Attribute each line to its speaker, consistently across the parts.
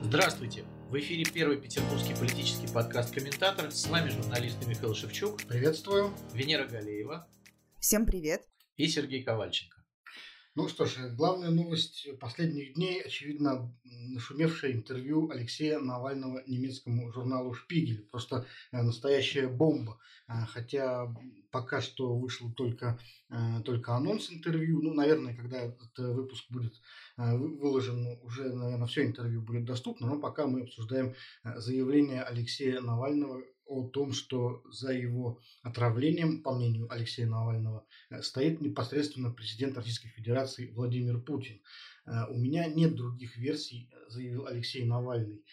Speaker 1: Здравствуйте! В эфире первый петербургский политический подкаст «Комментатор». С вами журналист Михаил Шевчук.
Speaker 2: Приветствую.
Speaker 1: Венера Галеева.
Speaker 3: Всем привет.
Speaker 1: И Сергей Ковальченко.
Speaker 2: Ну что ж, главная новость последних дней, очевидно, нашумевшее интервью Алексея Навального немецкому журналу «Шпигель». Просто э, настоящая бомба. Э, хотя пока что вышел только, э, только анонс интервью. Ну, наверное, когда этот выпуск будет выложен, уже, наверное, все интервью будет доступно. Но пока мы обсуждаем заявление Алексея Навального о том, что за его отравлением, по мнению Алексея Навального, стоит непосредственно президент Российской Федерации Владимир Путин. У меня нет других версий, заявил Алексей Навальный.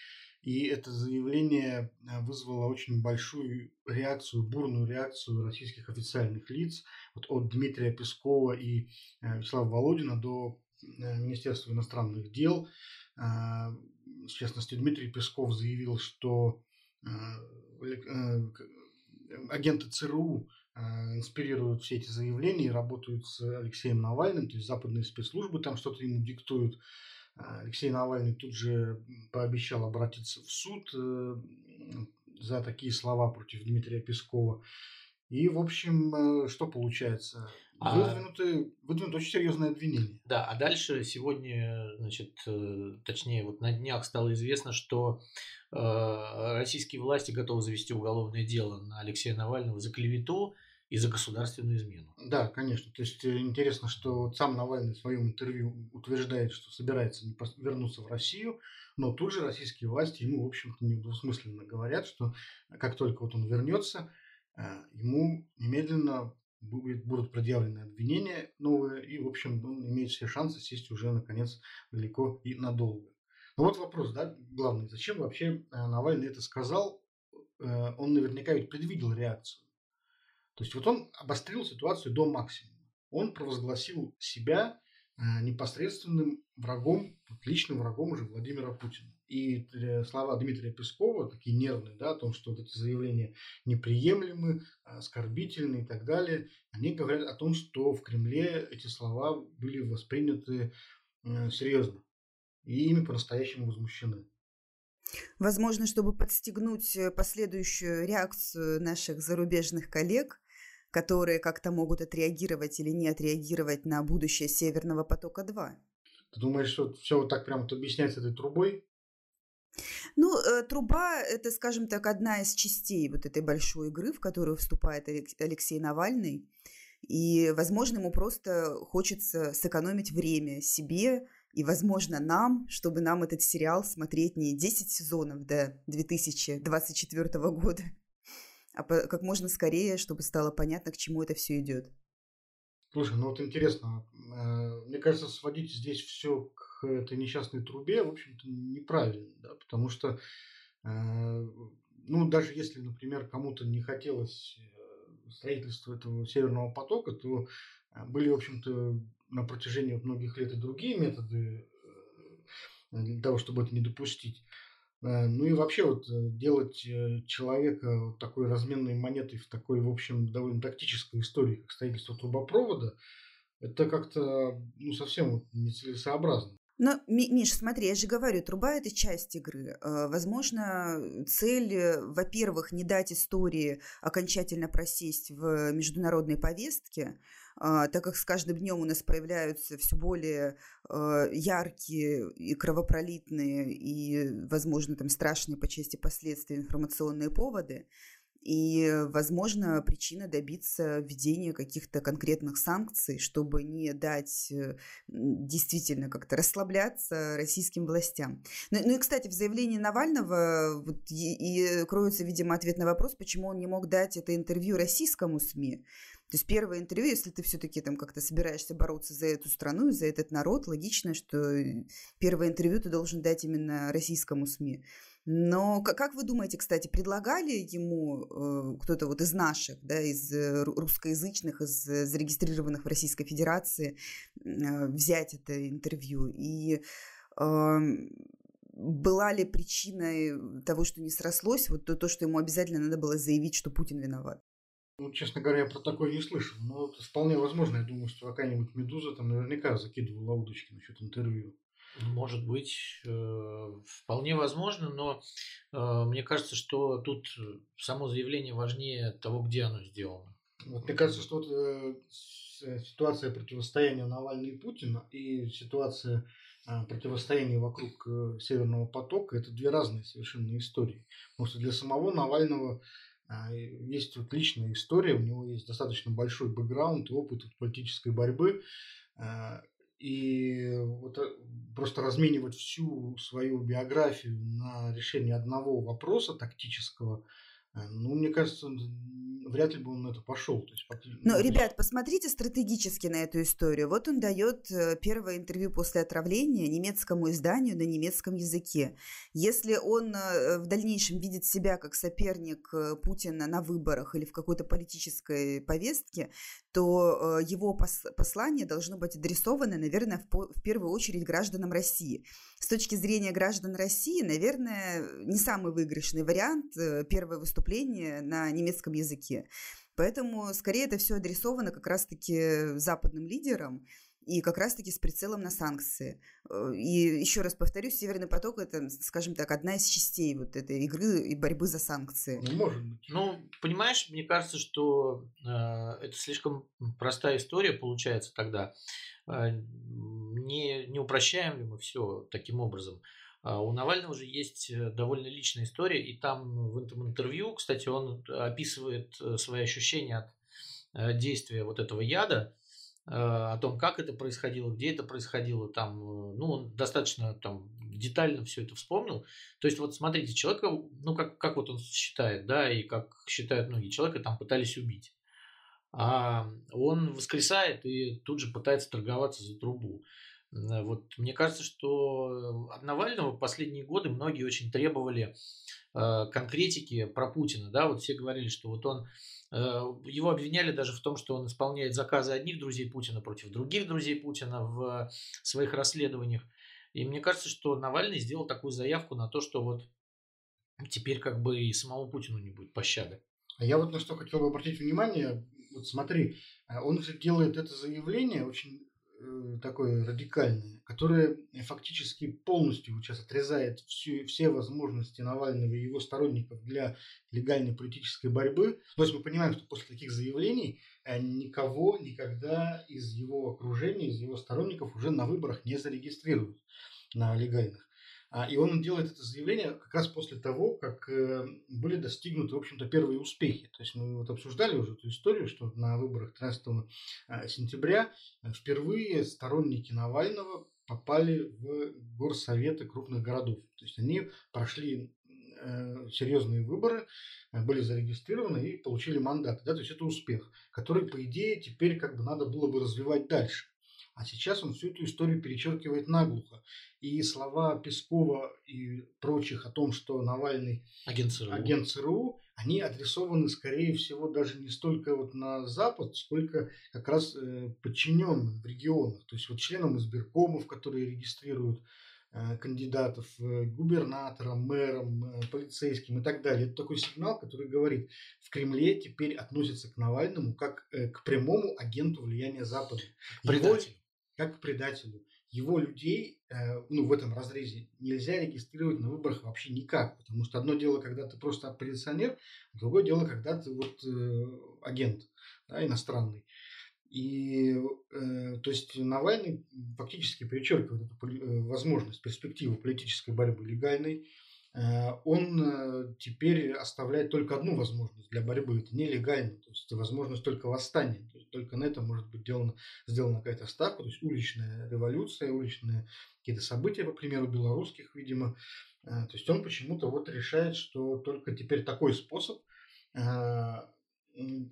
Speaker 2: И это заявление э, вызвало очень большую реакцию, бурную реакцию российских официальных лиц, вот от Дмитрия Пескова и э, Вячеслава Володина до э, Министерства иностранных дел. В частности, Дмитрий Песков заявил, что агенты ЦРУ инспирируют все эти заявления и работают с Алексеем Навальным, то есть западные спецслужбы там что-то ему диктуют. Алексей Навальный тут же пообещал обратиться в суд э, за такие слова против Дмитрия Пескова. И, в общем, э, что получается? А выдвинуты, выдвинуты очень серьезные обвинения.
Speaker 1: Да, а дальше сегодня, значит, э, точнее, вот на днях стало известно, что российские власти готовы завести уголовное дело на Алексея Навального за клевету и за государственную измену.
Speaker 2: Да, конечно. То есть э, интересно, что сам Навальный в своем интервью утверждает, что собирается вернуться в Россию, но тут же российские власти ему, в общем-то, недвусмысленно говорят, что как только вот он вернется, э, ему немедленно будут предъявлены обвинения новые, и, в общем, он имеет все шансы сесть уже, наконец, далеко и надолго. Но вот вопрос, да, главный, зачем вообще э, Навальный это сказал? Он наверняка ведь предвидел реакцию то есть вот он обострил ситуацию до максимума. Он провозгласил себя э, непосредственным врагом, личным врагом уже Владимира Путина. И э, слова Дмитрия Пескова, такие нервные, да, о том, что вот эти заявления неприемлемы, оскорбительны и так далее, они говорят о том, что в Кремле эти слова были восприняты э, серьезно. И ими по-настоящему возмущены.
Speaker 3: Возможно, чтобы подстегнуть последующую реакцию наших зарубежных коллег, которые как-то могут отреагировать или не отреагировать на будущее Северного потока-2.
Speaker 2: Ты думаешь, что все вот так прямо вот объясняется этой трубой?
Speaker 3: Ну, э, труба – это, скажем так, одна из частей вот этой большой игры, в которую вступает Алексей Навальный. И, возможно, ему просто хочется сэкономить время себе и, возможно, нам, чтобы нам этот сериал смотреть не 10 сезонов до 2024 года, а как можно скорее, чтобы стало понятно, к чему это все идет.
Speaker 2: Слушай, ну вот интересно, э, мне кажется, сводить здесь все к этой несчастной трубе, в общем-то, неправильно, да, потому что, э, ну, даже если, например, кому-то не хотелось э, строительства этого северного потока, то были, в общем-то, на протяжении многих лет и другие методы для того, чтобы это не допустить. Э, ну и вообще вот э, делать э, человека такой разменной монетой в такой, в общем, довольно тактической истории, как строительство трубопровода, это как-то ну, совсем вот нецелесообразно.
Speaker 3: Но, Миш, смотри, я же говорю, труба – это часть игры. Возможно, цель, во-первых, не дать истории окончательно просесть в международной повестке, а, так как с каждым днем у нас появляются все более а, яркие и кровопролитные и, возможно, там страшные по части последствий информационные поводы, и, возможно, причина добиться введения каких-то конкретных санкций, чтобы не дать э, действительно как-то расслабляться российским властям. Ну, ну и, кстати, в заявлении Навального вот, и, и кроется, видимо, ответ на вопрос, почему он не мог дать это интервью российскому СМИ. То есть первое интервью, если ты все-таки там как-то собираешься бороться за эту страну и за этот народ, логично, что первое интервью ты должен дать именно российскому СМИ. Но как вы думаете, кстати, предлагали ему э, кто-то вот из наших, да, из э, русскоязычных, из зарегистрированных в Российской Федерации э, взять это интервью? И э, была ли причиной того, что не срослось, вот то, то, что ему обязательно надо было заявить, что Путин виноват?
Speaker 2: Ну, честно говоря, я про такое не слышал. Но это вполне возможно. Я думаю, что какая-нибудь «Медуза» там наверняка закидывала удочки насчет интервью.
Speaker 1: Может быть, э, вполне возможно, но э, мне кажется, что тут само заявление важнее того, где оно сделано.
Speaker 2: Вот, мне кажется, что вот, э, ситуация противостояния Навального и Путина и ситуация э, противостояния вокруг э, Северного потока это две разные совершенно истории. Потому что для самого Навального э, есть вот личная история, у него есть достаточно большой бэкграунд и опыт политической борьбы. И вот э, просто разменивать всю свою биографию на решение одного вопроса тактического, э, ну, мне кажется, вряд ли бы он на это пошел. То есть,
Speaker 3: Но, ну, ребят, посмотрите стратегически на эту историю. Вот он дает э, первое интервью после отравления немецкому изданию на немецком языке. Если он э, в дальнейшем видит себя как соперник э, Путина на выборах или в какой-то политической повестке, то его послание должно быть адресовано, наверное, в первую очередь гражданам России. С точки зрения граждан России, наверное, не самый выигрышный вариант первое выступление на немецком языке языке. Поэтому скорее это все адресовано как раз-таки западным лидерам и как раз-таки с прицелом на санкции. Э, и еще раз повторюсь, Северный поток это, скажем так, одна из частей вот этой игры и борьбы за санкции.
Speaker 1: Не может быть. Ну, понимаешь, мне кажется, что э, это слишком простая история получается тогда. Э, не, не упрощаем ли мы все таким образом? А у Навального же есть э, довольно личная история, и там в этом интервью, кстати, он описывает э, свои ощущения от э, действия вот этого яда, о том, как это происходило, где это происходило, там, ну, он достаточно там детально все это вспомнил. То есть, вот смотрите, человека, ну, как, как вот он считает, да, и как считают многие, человека там пытались убить. А он воскресает и тут же пытается торговаться за трубу. Э, вот мне кажется, что от Навального в последние годы многие очень требовали э, конкретики про Путина. Да? Вот все говорили, что вот он э, его обвиняли даже в том, что он исполняет заказы одних друзей Путина против других друзей Путина в своих расследованиях. И мне кажется, что Навальный сделал такую заявку на то, что вот теперь как бы и самому Путину не будет пощады.
Speaker 2: А я вот на что хотел бы обратить внимание. Вот смотри, он же делает это заявление очень Э, такое радикальное, которое фактически полностью сейчас отрезает всю, все возможности Навального и его сторонников для легальной политической борьбы. То есть мы понимаем, что после таких заявлений э, никого никогда из его окружения, из его сторонников уже на выборах не зарегистрируют на легальных. А, и он делает это заявление как раз после того, как э, были достигнуты, в общем-то, первые успехи. То есть мы вот обсуждали уже эту историю, что на выборах 13 а, сентября э, впервые сторонники Навального попали в горсоветы крупных городов. То есть они прошли э, серьезные выборы, были зарегистрированы и получили мандаты. Да? То есть это успех, который, по идее, теперь как бы надо было бы развивать дальше. А сейчас он всю эту историю перечеркивает наглухо. И слова Пескова и прочих о том, что Навальный
Speaker 1: агент ЦРУ,
Speaker 2: агент ЦРУ они адресованы, скорее всего, даже не столько вот на Запад, сколько как раз э, подчиненным в регионах. То есть вот членам избиркомов, которые регистрируют э, кандидатов э, губернаторам, мэрам, э, полицейским и так далее. Это такой сигнал, который говорит, в Кремле теперь относятся к Навальному как к прямому агенту влияния Запада.
Speaker 1: Предатель
Speaker 2: как к предателю. Его людей э, ну, в этом разрезе нельзя регистрировать на выборах вообще никак. Потому что одно дело, когда ты просто оппозиционер, другое дело, когда ты вот э, агент да, иностранный. И э, то есть Навальный фактически перечеркивает эту э, возможность, перспективу политической борьбы легальной, он э, теперь оставляет только одну возможность для борьбы. Это нелегально, то есть это возможность только восстания. То есть только на этом может быть сделана, сделана какая-то ставка, то есть уличная революция, уличные какие-то события, по примеру, белорусских, видимо. Э, то есть он почему-то вот решает, что только теперь такой способ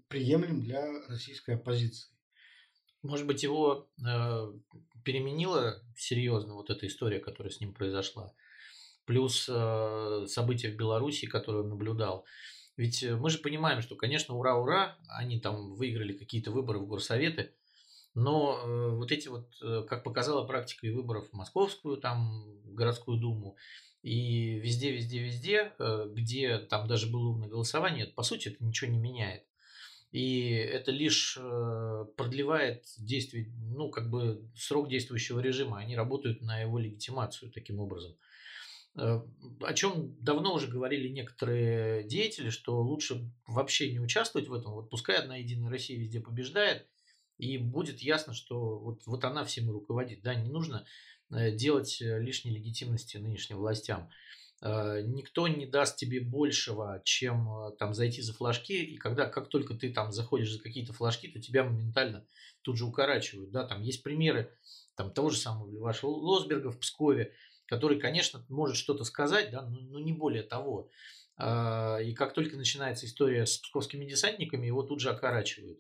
Speaker 2: приемлем для российской оппозиции.
Speaker 1: Может быть, его э, переменила серьезно вот эта история, которая с ним произошла плюс э, события в Беларуси, которые он наблюдал. Ведь э, мы же понимаем, что, конечно, ура-ура, они там выиграли какие-то выборы в горсоветы, но э, вот эти вот, как показала практика и выборов в Московскую, там, городскую думу, и везде, везде, везде, где там даже было умное голосование, по сути, это ничего не меняет. И это лишь продлевает действие, ну, как бы срок действующего режима. Они работают на его легитимацию таким образом. Э, о чем давно уже говорили некоторые деятели, что лучше вообще не участвовать в этом. Вот пускай одна единая Россия везде побеждает, и будет ясно, что вот, вот она всем руководит. Да, не нужно э, делать лишней легитимности нынешним властям. Э, никто не даст тебе большего, чем там зайти за флажки, и когда, как только ты там заходишь за какие-то флажки, то тебя моментально тут же укорачивают, да, там есть примеры там того же самого вашего Лосберга в Пскове, который, конечно, может что-то сказать, да, но, но не более того. А, и как только начинается история с псковскими десантниками, его тут же окорачивают.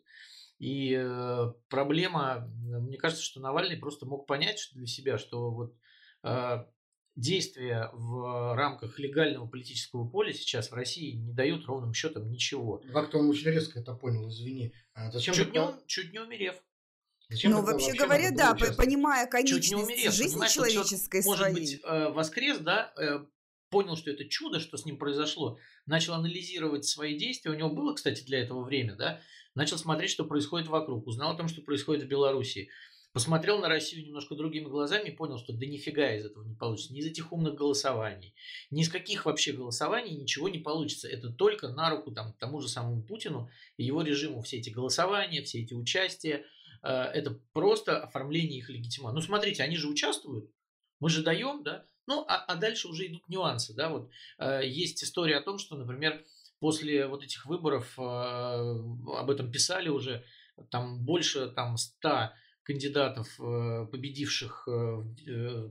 Speaker 1: И э, проблема, мне кажется, что Навальный просто мог понять для себя, что вот а, действия в рамках легального политического поля сейчас в России не дают ровным счетом ничего.
Speaker 2: Как-то он очень резко это понял, извини.
Speaker 1: А зачем чуть, не, чуть не умерев.
Speaker 3: Зачем ну, вообще, вообще говоря, да, понимая конечность умерев, жизни человеческой
Speaker 1: может своей. быть, э, воскрес, да, э, понял, что это чудо, что с ним произошло, начал анализировать свои действия, у него было, кстати, для этого время, да, начал смотреть, что происходит вокруг, узнал о том, что происходит в Беларуси, посмотрел на Россию немножко другими глазами и понял, что да нифига из этого не получится. Ни из этих умных голосований, ни из каких вообще голосований ничего не получится. Это только на руку там, тому же самому Путину и его режиму. Все эти голосования, все эти участия – это просто оформление их легитимации. Ну, смотрите, они же участвуют, мы же даем, да, ну, а, а дальше уже идут нюансы, да, вот э, есть история о том, что, например, после вот этих выборов, э, об этом писали уже, там больше там 100 кандидатов, победивших,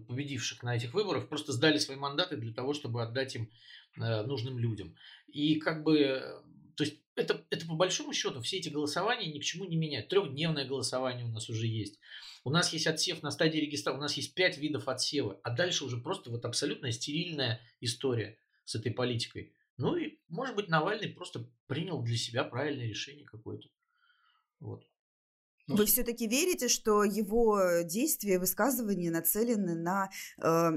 Speaker 1: победивших на этих выборах, просто сдали свои мандаты для того, чтобы отдать им нужным людям. И как бы то есть это, это по большому счету все эти голосования ни к чему не меняют. Трехдневное голосование у нас уже есть. У нас есть отсев на стадии регистрации, у нас есть пять видов отсева, а дальше уже просто вот абсолютно стерильная история с этой политикой. Ну и, может быть, Навальный просто принял для себя правильное решение какое-то. Вот.
Speaker 3: Ну, Вы все-таки верите, что его действия, высказывания нацелены на э,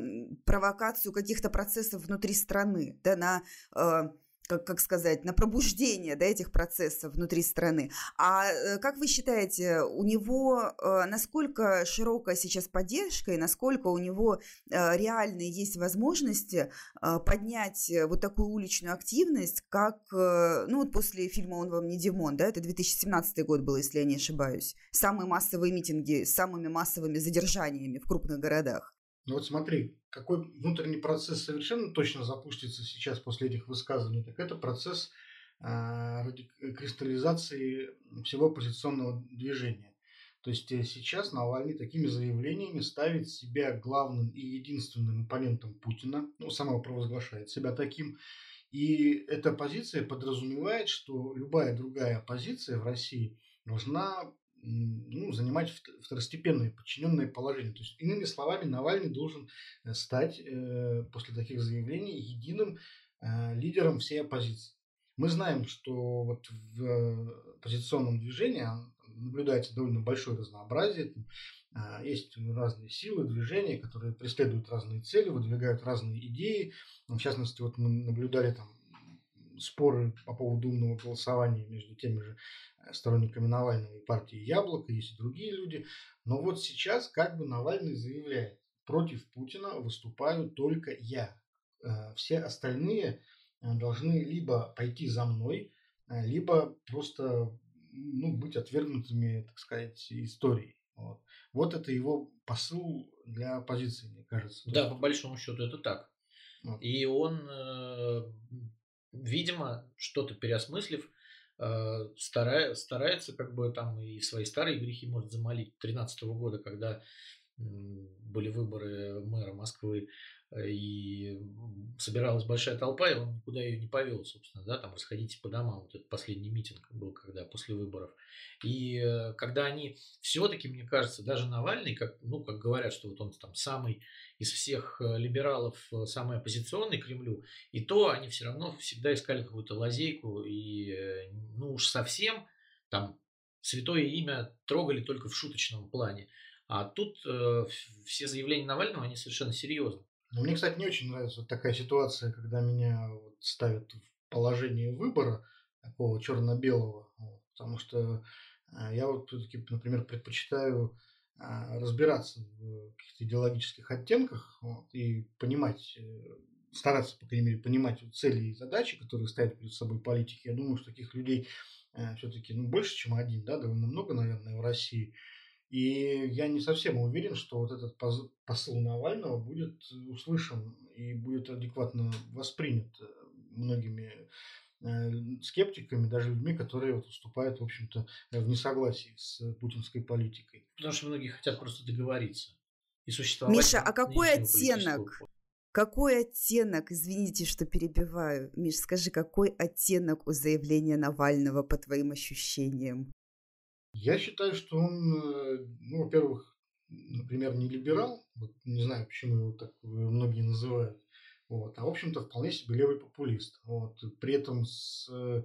Speaker 3: провокацию каких-то процессов внутри страны, да, на э, как, как сказать, на пробуждение да, этих процессов внутри страны. А э, как вы считаете, у него э, насколько широкая сейчас поддержка и насколько у него э, реальные есть возможности поднять вот такую уличную активность, как, ну вот после фильма «Он вам не Димон», да, это 2017 год был, если я не ошибаюсь, самые массовые митинги с самыми массовыми задержаниями в крупных городах?
Speaker 2: Ну вот смотри, какой внутренний процесс совершенно точно запустится сейчас после этих высказываний, так это процесс э, кристаллизации всего оппозиционного движения. То есть э, сейчас Навальный такими заявлениями ставит себя главным и единственным оппонентом Путина, ну, самого провозглашает себя таким. И эта позиция подразумевает, что любая другая оппозиция в России должна ну, занимать второстепенное подчиненное положение. То есть, иными словами, Навальный должен э, стать э, после таких заявлений единым э, лидером всей оппозиции. Мы знаем, что вот в оппозиционном движении наблюдается довольно большое разнообразие. Есть разные силы, движения, которые преследуют разные цели, выдвигают разные идеи. В частности, вот мы наблюдали там споры по поводу умного голосования между теми же сторонниками Навального и партии Яблоко, есть и другие люди. Но вот сейчас как бы Навальный заявляет, против Путина выступаю только я. Э, все остальные э, должны либо пойти за мной, либо просто ну, быть отвергнутыми, так сказать, историей. Вот. вот это его посыл для оппозиции, мне кажется.
Speaker 1: Да, по большому счету это так. Вот. И он видимо, что-то переосмыслив, э, старая, старается как бы там и свои старые грехи может замолить. 2013 года, когда были выборы мэра Москвы, э, и собиралась большая толпа, и он никуда ее не повел, собственно, да, там расходите по домам. Вот этот последний митинг был, когда после выборов. И э, когда они все-таки, мне кажется, даже Навальный, как, ну, как говорят, что вот он там самый из всех э, либералов э, самый оппозиционный Кремлю, и то они все равно всегда искали какую-то лазейку, и э, ну уж совсем там святое имя трогали только в шуточном плане. А тут э, все заявления Навального, они совершенно серьезны.
Speaker 2: Ну, мне, кстати, не очень нравится такая ситуация, когда меня вот ставят в положение выбора такого черно-белого. Вот. Потому что я вот все-таки, например, предпочитаю разбираться в каких-то идеологических оттенках вот, и понимать, э, стараться, по крайней мере, понимать цели и задачи, которые ставят перед собой политики. Я думаю, что таких людей э, все-таки ну, больше, чем один, да, довольно много, наверное, в России. И я не совсем уверен, что вот этот посыл Навального будет услышан и будет адекватно воспринят э, многими Э, скептиками, даже людьми, которые вот выступают, в общем-то, в несогласии с путинской политикой.
Speaker 1: Потому что многие хотят просто договориться и существовать.
Speaker 3: Миша, а какой оттенок? Какой оттенок, извините, что перебиваю, Миш, скажи, какой оттенок у заявления Навального по твоим ощущениям?
Speaker 2: Я считаю, что он, э, ну, во-первых, например, не либерал, вот, не знаю, почему его так многие называют, вот. А, в общем-то, вполне себе левый популист. Вот. При этом с э,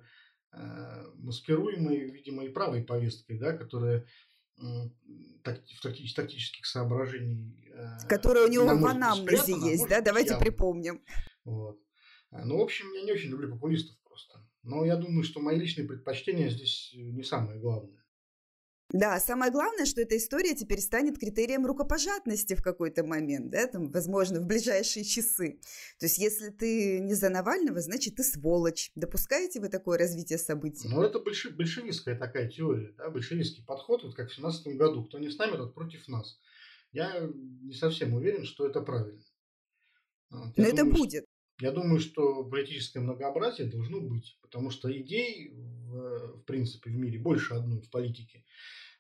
Speaker 2: маскируемой, видимо, и правой повесткой, да, которая э, в тактич, тактических соображений...
Speaker 3: Э, которая у него в анамнезе есть, да? Давайте явно. припомним.
Speaker 2: Вот. Ну, в общем, я не очень люблю популистов просто. Но я думаю, что мои личные предпочтения здесь не самое главное.
Speaker 3: Да, самое главное, что эта история теперь станет критерием рукопожатности в какой-то момент, да, там, возможно, в ближайшие часы. То есть, если ты не за Навального, значит, ты сволочь. Допускаете вы такое развитие событий?
Speaker 2: Ну, это больше, большевистская такая теория, да, большевистский подход, вот как в 17 году. Кто не с нами, тот против нас. Я не совсем уверен, что это правильно.
Speaker 3: Вот. Но это будет.
Speaker 2: Я думаю, что политическое многообразие должно быть, потому что идей, в, в принципе, в мире больше одной в политике.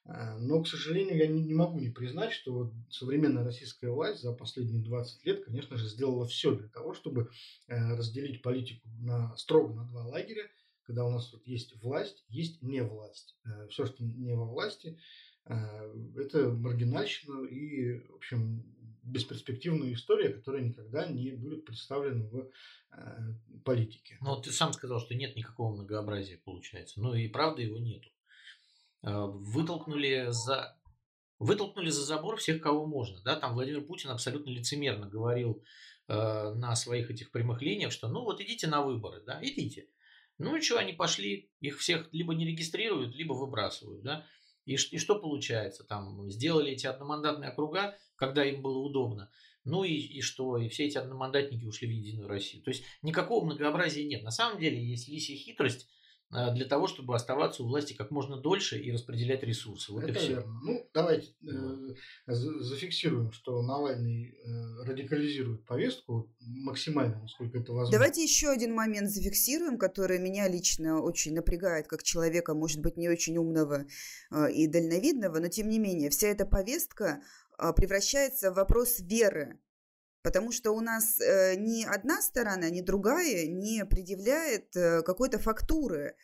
Speaker 2: А, но, к сожалению, я не, не могу не признать, что вот современная российская власть за последние 20 лет, конечно же, сделала все для того, чтобы э, разделить политику на, строго на два лагеря, когда у нас вот есть власть, есть не власть. Э, все, что не во власти, э, это маргинальщина и, в общем, бесперспективная история, которая никогда не будет представлена в политике.
Speaker 1: Ну, ты сам сказал, что нет никакого многообразия, получается. Ну и правда его нету. Э, вытолкнули за вытолкнули за забор всех, кого можно. Да? Там Владимир Путин абсолютно лицемерно говорил э, на своих этих прямых линиях, что ну вот идите на выборы, да, идите. Ну и что, они пошли, их всех либо не регистрируют, либо выбрасывают, да. И, и что получается? Там сделали эти одномандатные округа, когда им было удобно. Ну и, и что? И все эти одномандатники ушли в Единую Россию. То есть никакого многообразия нет. На самом деле есть лисья хитрость – а, для того, чтобы оставаться у власти как можно дольше и распределять ресурсы. Вот
Speaker 2: Это
Speaker 1: и все.
Speaker 2: верно. Ну, давайте э, зафиксируем, что Навальный э, радикализирует повестку максимально, насколько это возможно.
Speaker 3: Давайте еще один момент зафиксируем, который меня лично очень напрягает, как человека, может быть, не очень умного э, и дальновидного, но тем не менее, вся эта повестка превращается в вопрос веры. Потому что у нас э, ни одна сторона, ни другая не предъявляет э, какой-то фактуры,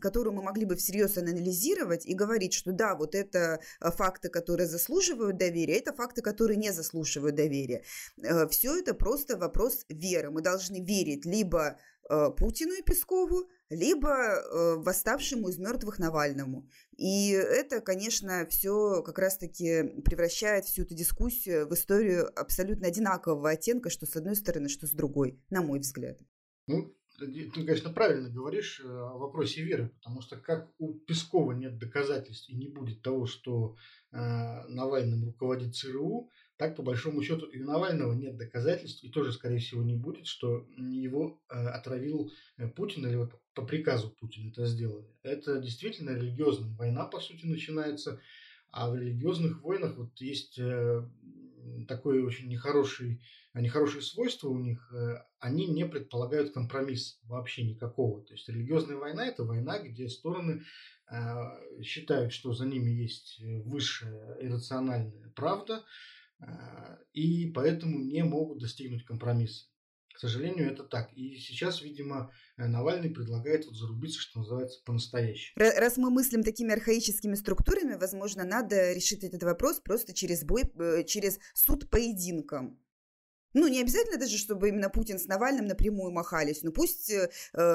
Speaker 3: которую мы могли бы всерьез анализировать и говорить, что да, вот это э, факты, которые заслуживают доверия, это факты, которые не заслуживают доверия. Э, все это просто вопрос веры. Мы должны верить либо э, Путину и Пескову, либо э, восставшему из мертвых Навальному. И это, конечно, все как раз-таки превращает всю эту дискуссию в историю абсолютно одинакового оттенка, что с одной стороны, что с другой, на мой взгляд.
Speaker 2: Ну, ты, конечно, правильно говоришь э, о вопросе веры, потому что как у Пескова нет доказательств и не будет того, что э, Навальным руководит ЦРУ, так, по большому счету, и у Навального нет доказательств, и тоже, скорее всего, не будет, что его э, отравил э, Путин или вот по приказу Путина это сделали. Это действительно религиозная война, по сути, начинается. А в религиозных войнах вот есть э, такое очень нехорошее, нехорошее свойство у них. Э, они не предполагают компромисс вообще никакого. То есть религиозная война – это война, где стороны э, считают, что за ними есть высшая иррациональная правда – а, и поэтому не могут достигнуть компромисса. К сожалению, это так. И сейчас, видимо, э, Навальный предлагает вот зарубиться, что называется, по-настоящему.
Speaker 3: Раз мы мыслим такими архаическими структурами, возможно, надо решить этот вопрос просто через бой, э, через суд поединком. Ну, не обязательно даже, чтобы именно Путин с Навальным напрямую махались, но пусть э,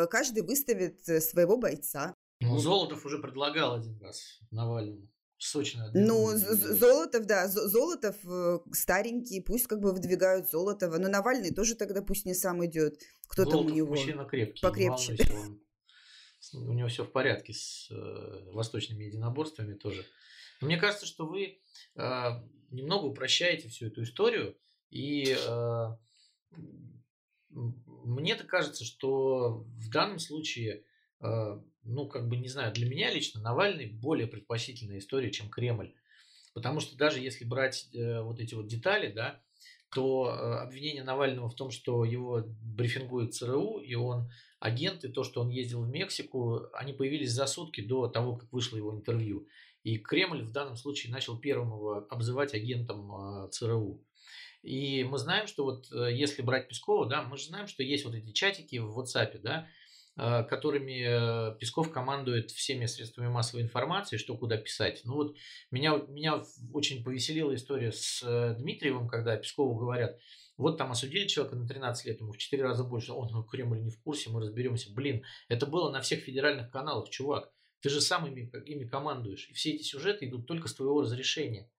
Speaker 3: каждый выставит своего бойца.
Speaker 1: Ну, Золотов уже предлагал один раз Навальному. Сочно.
Speaker 3: Ну, Золотов, да, Золотов э, старенький, пусть как бы выдвигают Золотова, но Навальный тоже тогда пусть не сам идет. Кто Золотов там у него?
Speaker 1: мужчина крепкий.
Speaker 3: Покрепче.
Speaker 1: он у него все в порядке с э, восточными единоборствами тоже. Но мне кажется, что вы э, немного упрощаете всю эту историю, и э, мне-то кажется, что в данном случае, э, ну, как бы, не знаю, для меня лично Навальный более предпочтительная история, чем Кремль. Потому что даже если брать э, вот эти вот детали, да, то э, обвинение Навального в том, что его брифингует ЦРУ, и он агент, и то, что он ездил в Мексику, они появились за сутки до того, как вышло его интервью. И Кремль в данном случае начал первым его обзывать агентом ЦРУ. И мы знаем, что вот э, если брать Пескова, да, мы же знаем, что есть вот эти чатики в WhatsApp, да, э, которыми э, Песков командует всеми средствами массовой информации, что куда писать. Ну вот меня, меня очень повеселила история с Дмитриевым, когда Пескову говорят, вот там осудили человека на 13 лет, ему в 4 раза больше, он, ну, Кремль не в курсе, мы разберемся. Блин, это было на всех федеральных каналах, чувак. Ты же сам ими, ими командуешь. И все эти сюжеты идут только с твоего разрешения.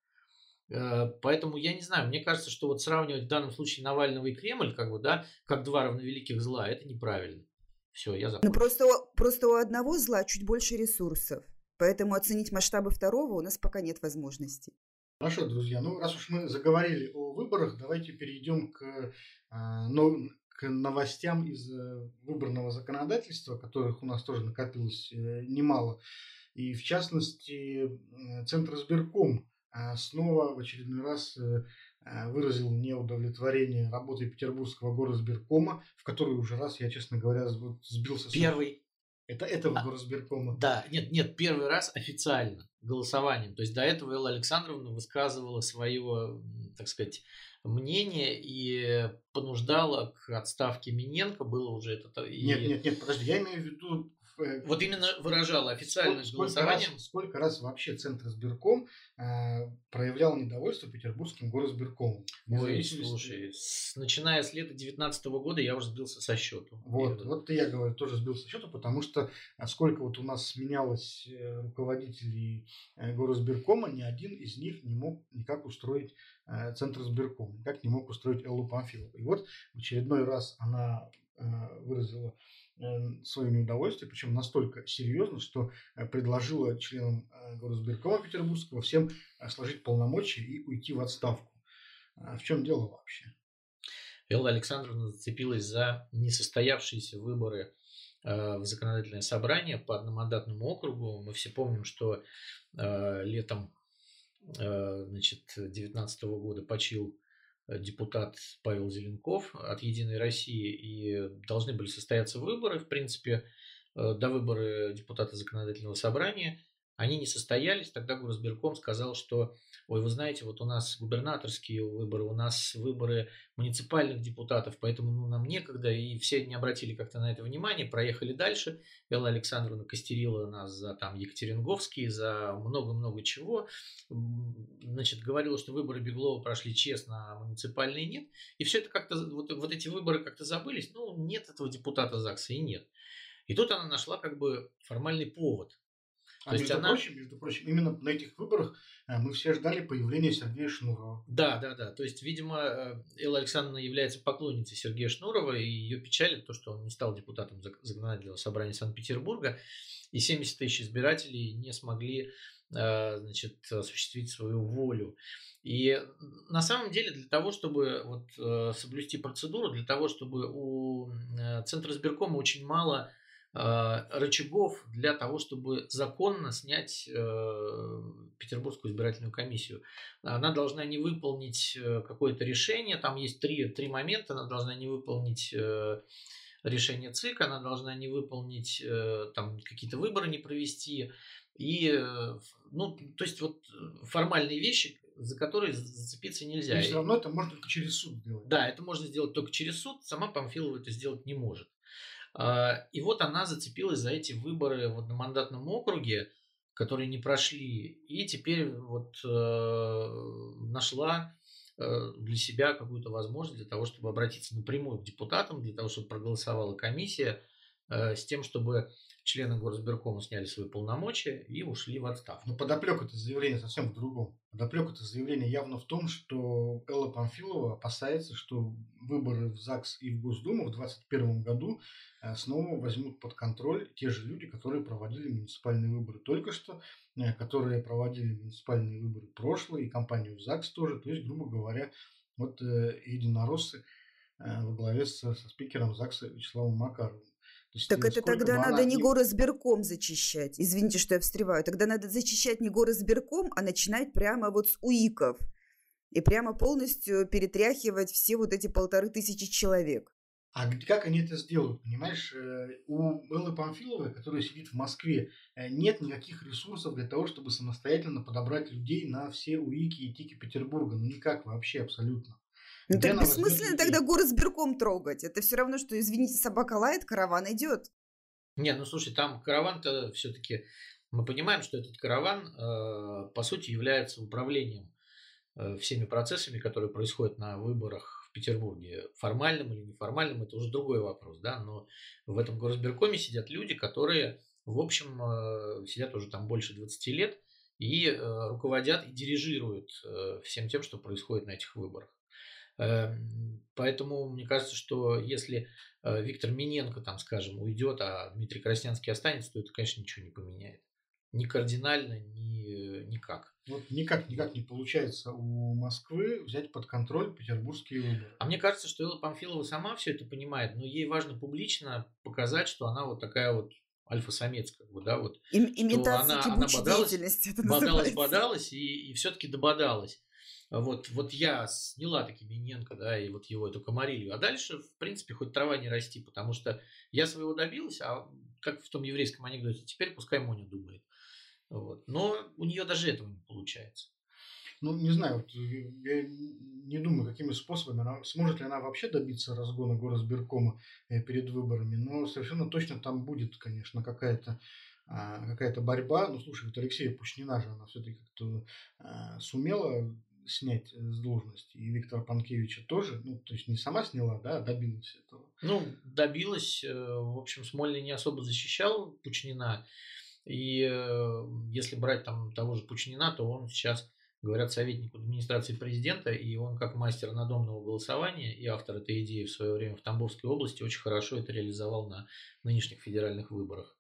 Speaker 1: Э, поэтому я не знаю, мне кажется, что вот сравнивать в данном случае Навального и Кремль, как бы, да, как два равновеликих зла, это неправильно. Все, я закончил.
Speaker 3: Ну, просто, просто у одного зла чуть больше ресурсов. Поэтому оценить масштабы второго у нас пока нет возможности.
Speaker 2: Хорошо, друзья. Ну, раз уж мы заговорили о выборах, давайте перейдем к, а, но, к новостям из э, выборного законодательства, которых у нас тоже накопилось э, немало. И в частности, Центр избирком снова в очередной раз э, а, выразил неудовлетворение работой Петербургского горосберкома, в который уже раз я, честно говоря, сбился.
Speaker 1: Первый.
Speaker 2: Это этого а, горосберкома.
Speaker 1: Да, нет, нет, первый раз официально голосованием. То есть до этого Элла Александровна высказывала свое, так сказать, мнение и понуждала к отставке Миненко. Было уже это.
Speaker 2: И... Нет, нет, нет, подожди, я имею в виду
Speaker 1: вот именно выражала официальное сколько, голосование.
Speaker 2: Сколько раз, сколько раз вообще Центр избирком э, проявлял недовольство Петербургским горосбиркомом?
Speaker 1: Ой, слушай, с, начиная с лета 2019 года я уже сбился со счету.
Speaker 2: Вот, и, вот я говорю, тоже сбился со счету, потому что а, сколько вот у нас сменялось э, руководителей э, горосбиркома, ни один из них не мог никак устроить Центр избирком, никак не мог устроить Эллу Памфилову. И вот в очередной раз она выразила свое неудовольствие, причем настолько серьезно, что э, предложила членам э, Горосберкома Петербургского всем э, сложить полномочия и уйти в отставку. В чем дело вообще?
Speaker 1: Элла Александровна зацепилась за несостоявшиеся выборы в законодательное собрание по одномандатному округу. Мы все помним, что летом значит, 2019 года почил депутат Павел Зеленков от «Единой России», и должны были состояться выборы, в принципе, э, до выборы депутата законодательного собрания. Они не состоялись, тогда Горосберком сказал, что, ой, вы знаете, вот у нас губернаторские выборы, у нас выборы муниципальных депутатов, поэтому ну, нам некогда, и все не обратили как-то на это внимание, проехали дальше. Элла Александровна костерила нас за там Екатеринговские, за много-много чего. Значит, говорила, что выборы Беглова прошли честно, а муниципальные нет. И все это как-то, вот, вот эти выборы как-то забылись. Ну, нет этого депутата ЗАГСа и нет. И тут она нашла как бы формальный повод
Speaker 2: а То между, она... прочим, между прочим, именно на этих выборах э, мы все ждали появления Сергея Шнурова.
Speaker 1: Да, да, да. То есть, видимо, э, Элла Александровна является поклонницей Сергея Шнурова, и ее печалит то, что он не стал депутатом законодательного собрания Санкт-Петербурга, и 70 тысяч избирателей не смогли э, значит, осуществить свою волю. И на самом деле для того, чтобы вот, соблюсти процедуру, для того, чтобы у Центра избиркома очень мало рычагов для того, чтобы законно снять э, Петербургскую избирательную комиссию. Она должна не выполнить э, какое-то решение, там есть три, три момента, она должна не выполнить решение ЦИК, она должна не выполнить, там какие-то выборы не провести, и, ну, то есть вот формальные вещи, за которые зацепиться нельзя.
Speaker 2: И все равно это можно только через суд сделать.
Speaker 1: Да, это можно сделать только через суд, сама Памфилова это сделать не может. А, и вот она зацепилась за эти выборы в одномандатном округе, которые не прошли, и теперь вот э, нашла э, для себя какую-то возможность для того, чтобы обратиться напрямую к депутатам, для того, чтобы проголосовала комиссия э, с тем, чтобы члены Горсберкома сняли свои полномочия и ушли в отставку.
Speaker 2: Но подоплека это заявление совсем в другом. Подоплека это заявление явно в том, что Элла Памфилова опасается, что выборы в ЗАГС и в Госдуму в 2021 году э, снова возьмут под контроль те же люди, которые проводили муниципальные выборы только что, э, которые проводили муниципальные выборы прошлые, и компанию ЗАГС тоже. То есть, грубо говоря, вот э, единороссы во главе со, со спикером ЗАГСа Вячеславом Макаровым
Speaker 3: так это тогда надо не горосберком зачищать. Извините, что я встреваю. Тогда надо зачищать не горосберком, а начинать прямо вот с УИКов. И прямо полностью перетряхивать все вот эти полторы тысячи человек.
Speaker 2: А как они это сделают, понимаешь? Э, у Эллы Памфиловой, которая сидит в Москве, э, нет никаких ресурсов для того, чтобы самостоятельно подобрать людей на все УИКи и ТИКи Петербурга. Ну никак вообще абсолютно.
Speaker 3: Ну так бессмысленно тогда город сберком трогать. Это все равно, что, извините, собака лает, караван идет.
Speaker 1: Не, ну слушай, там караван-то все-таки мы понимаем, что этот караван э, по сути является управлением э, всеми процессами, которые происходят на выборах в Петербурге. Формальным или неформальным, это уже другой вопрос, да, но в этом горосберкоме сидят люди, которые, в общем, э, сидят уже там больше 20 лет и э, руководят и дирижируют э, всем тем, что происходит на этих выборах. Эм, поэтому мне кажется, что если э, Виктор Миненко, там, скажем, уйдет, а Дмитрий Краснянский останется, то это, конечно, ничего не поменяет. Ни кардинально, ни никак.
Speaker 2: Вот никак, никак не получается у Москвы взять под контроль петербургские выборы.
Speaker 1: А мне кажется, что Элла Памфилова сама все это понимает, но ей важно публично показать, что она вот такая вот альфа-самец, как бы, да, вот.
Speaker 3: Им, имитация она, она бодалась,
Speaker 1: бодалась, бодалась и, и все-таки дободалась. Вот, вот я сняла таки Миненко, да, и вот его эту комарилью. А дальше, в принципе, хоть трава не расти, потому что я своего добилась, а как в том еврейском анекдоте, теперь пускай Моня думает. Вот. Но у нее даже этого не получается.
Speaker 2: Ну, не знаю, вот, я не думаю, какими способами, она, сможет ли она вообще добиться разгона горосберкома э, перед выборами, но совершенно точно там будет, конечно, какая-то а, какая-то борьба. Ну, слушай, вот Алексея Пушнина же, она все-таки как-то а, сумела снять э, с должности. И Виктора Панкевича тоже, ну, то есть не сама сняла, да, а добилась этого.
Speaker 1: Ну, добилась. Э, в общем, Смольный не особо защищал Пучнина. И э, если брать там того же Пучнина, то он сейчас, говорят, советник администрации президента, и он как мастер надомного голосования и автор этой идеи в свое время в Тамбовской области очень хорошо это реализовал на нынешних федеральных выборах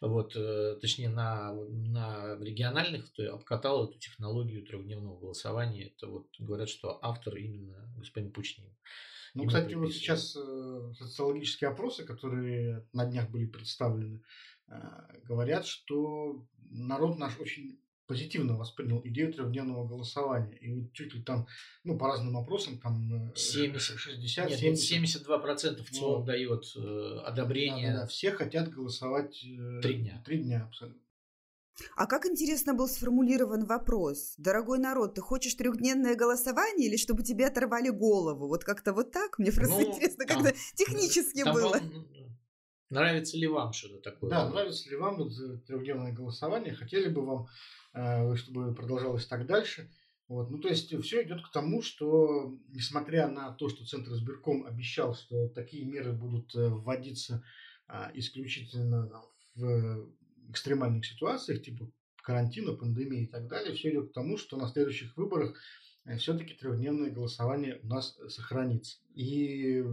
Speaker 1: вот, э, точнее, на, на региональных то обкатал эту технологию трехдневного голосования. Это вот говорят, что автор именно господин Пучнин.
Speaker 2: Ну, кстати, вот сейчас э, социологические опросы, которые на днях были представлены, э, говорят, что народ наш очень позитивно воспринял идею трехдневного голосования. И вот чуть ли там, ну, по разным вопросам, там
Speaker 1: 70, 60, нет, 70. 72% в целом ну, дает э, одобрение.
Speaker 2: Да, да, да, все хотят голосовать
Speaker 1: э, три дня.
Speaker 2: Три дня абсолютно.
Speaker 3: А как интересно был сформулирован вопрос? Дорогой народ, ты хочешь трехдневное голосование или чтобы тебе оторвали голову? Вот как-то вот так? Мне просто ну, интересно, там, как-то технически там было. Он,
Speaker 1: нравится ли вам что-то такое?
Speaker 2: Да, нравится ли вам вот трехдневное голосование? Хотели бы вам Э, чтобы продолжалось так дальше. Вот. Ну, то есть все идет к тому, что несмотря на то, что Центр избирком обещал, что такие меры будут э, вводиться а, исключительно в экстремальных ситуациях, типа карантина, пандемии и так далее, все идет к тому, что на следующих выборах э, все-таки трехдневное голосование у нас сохранится. И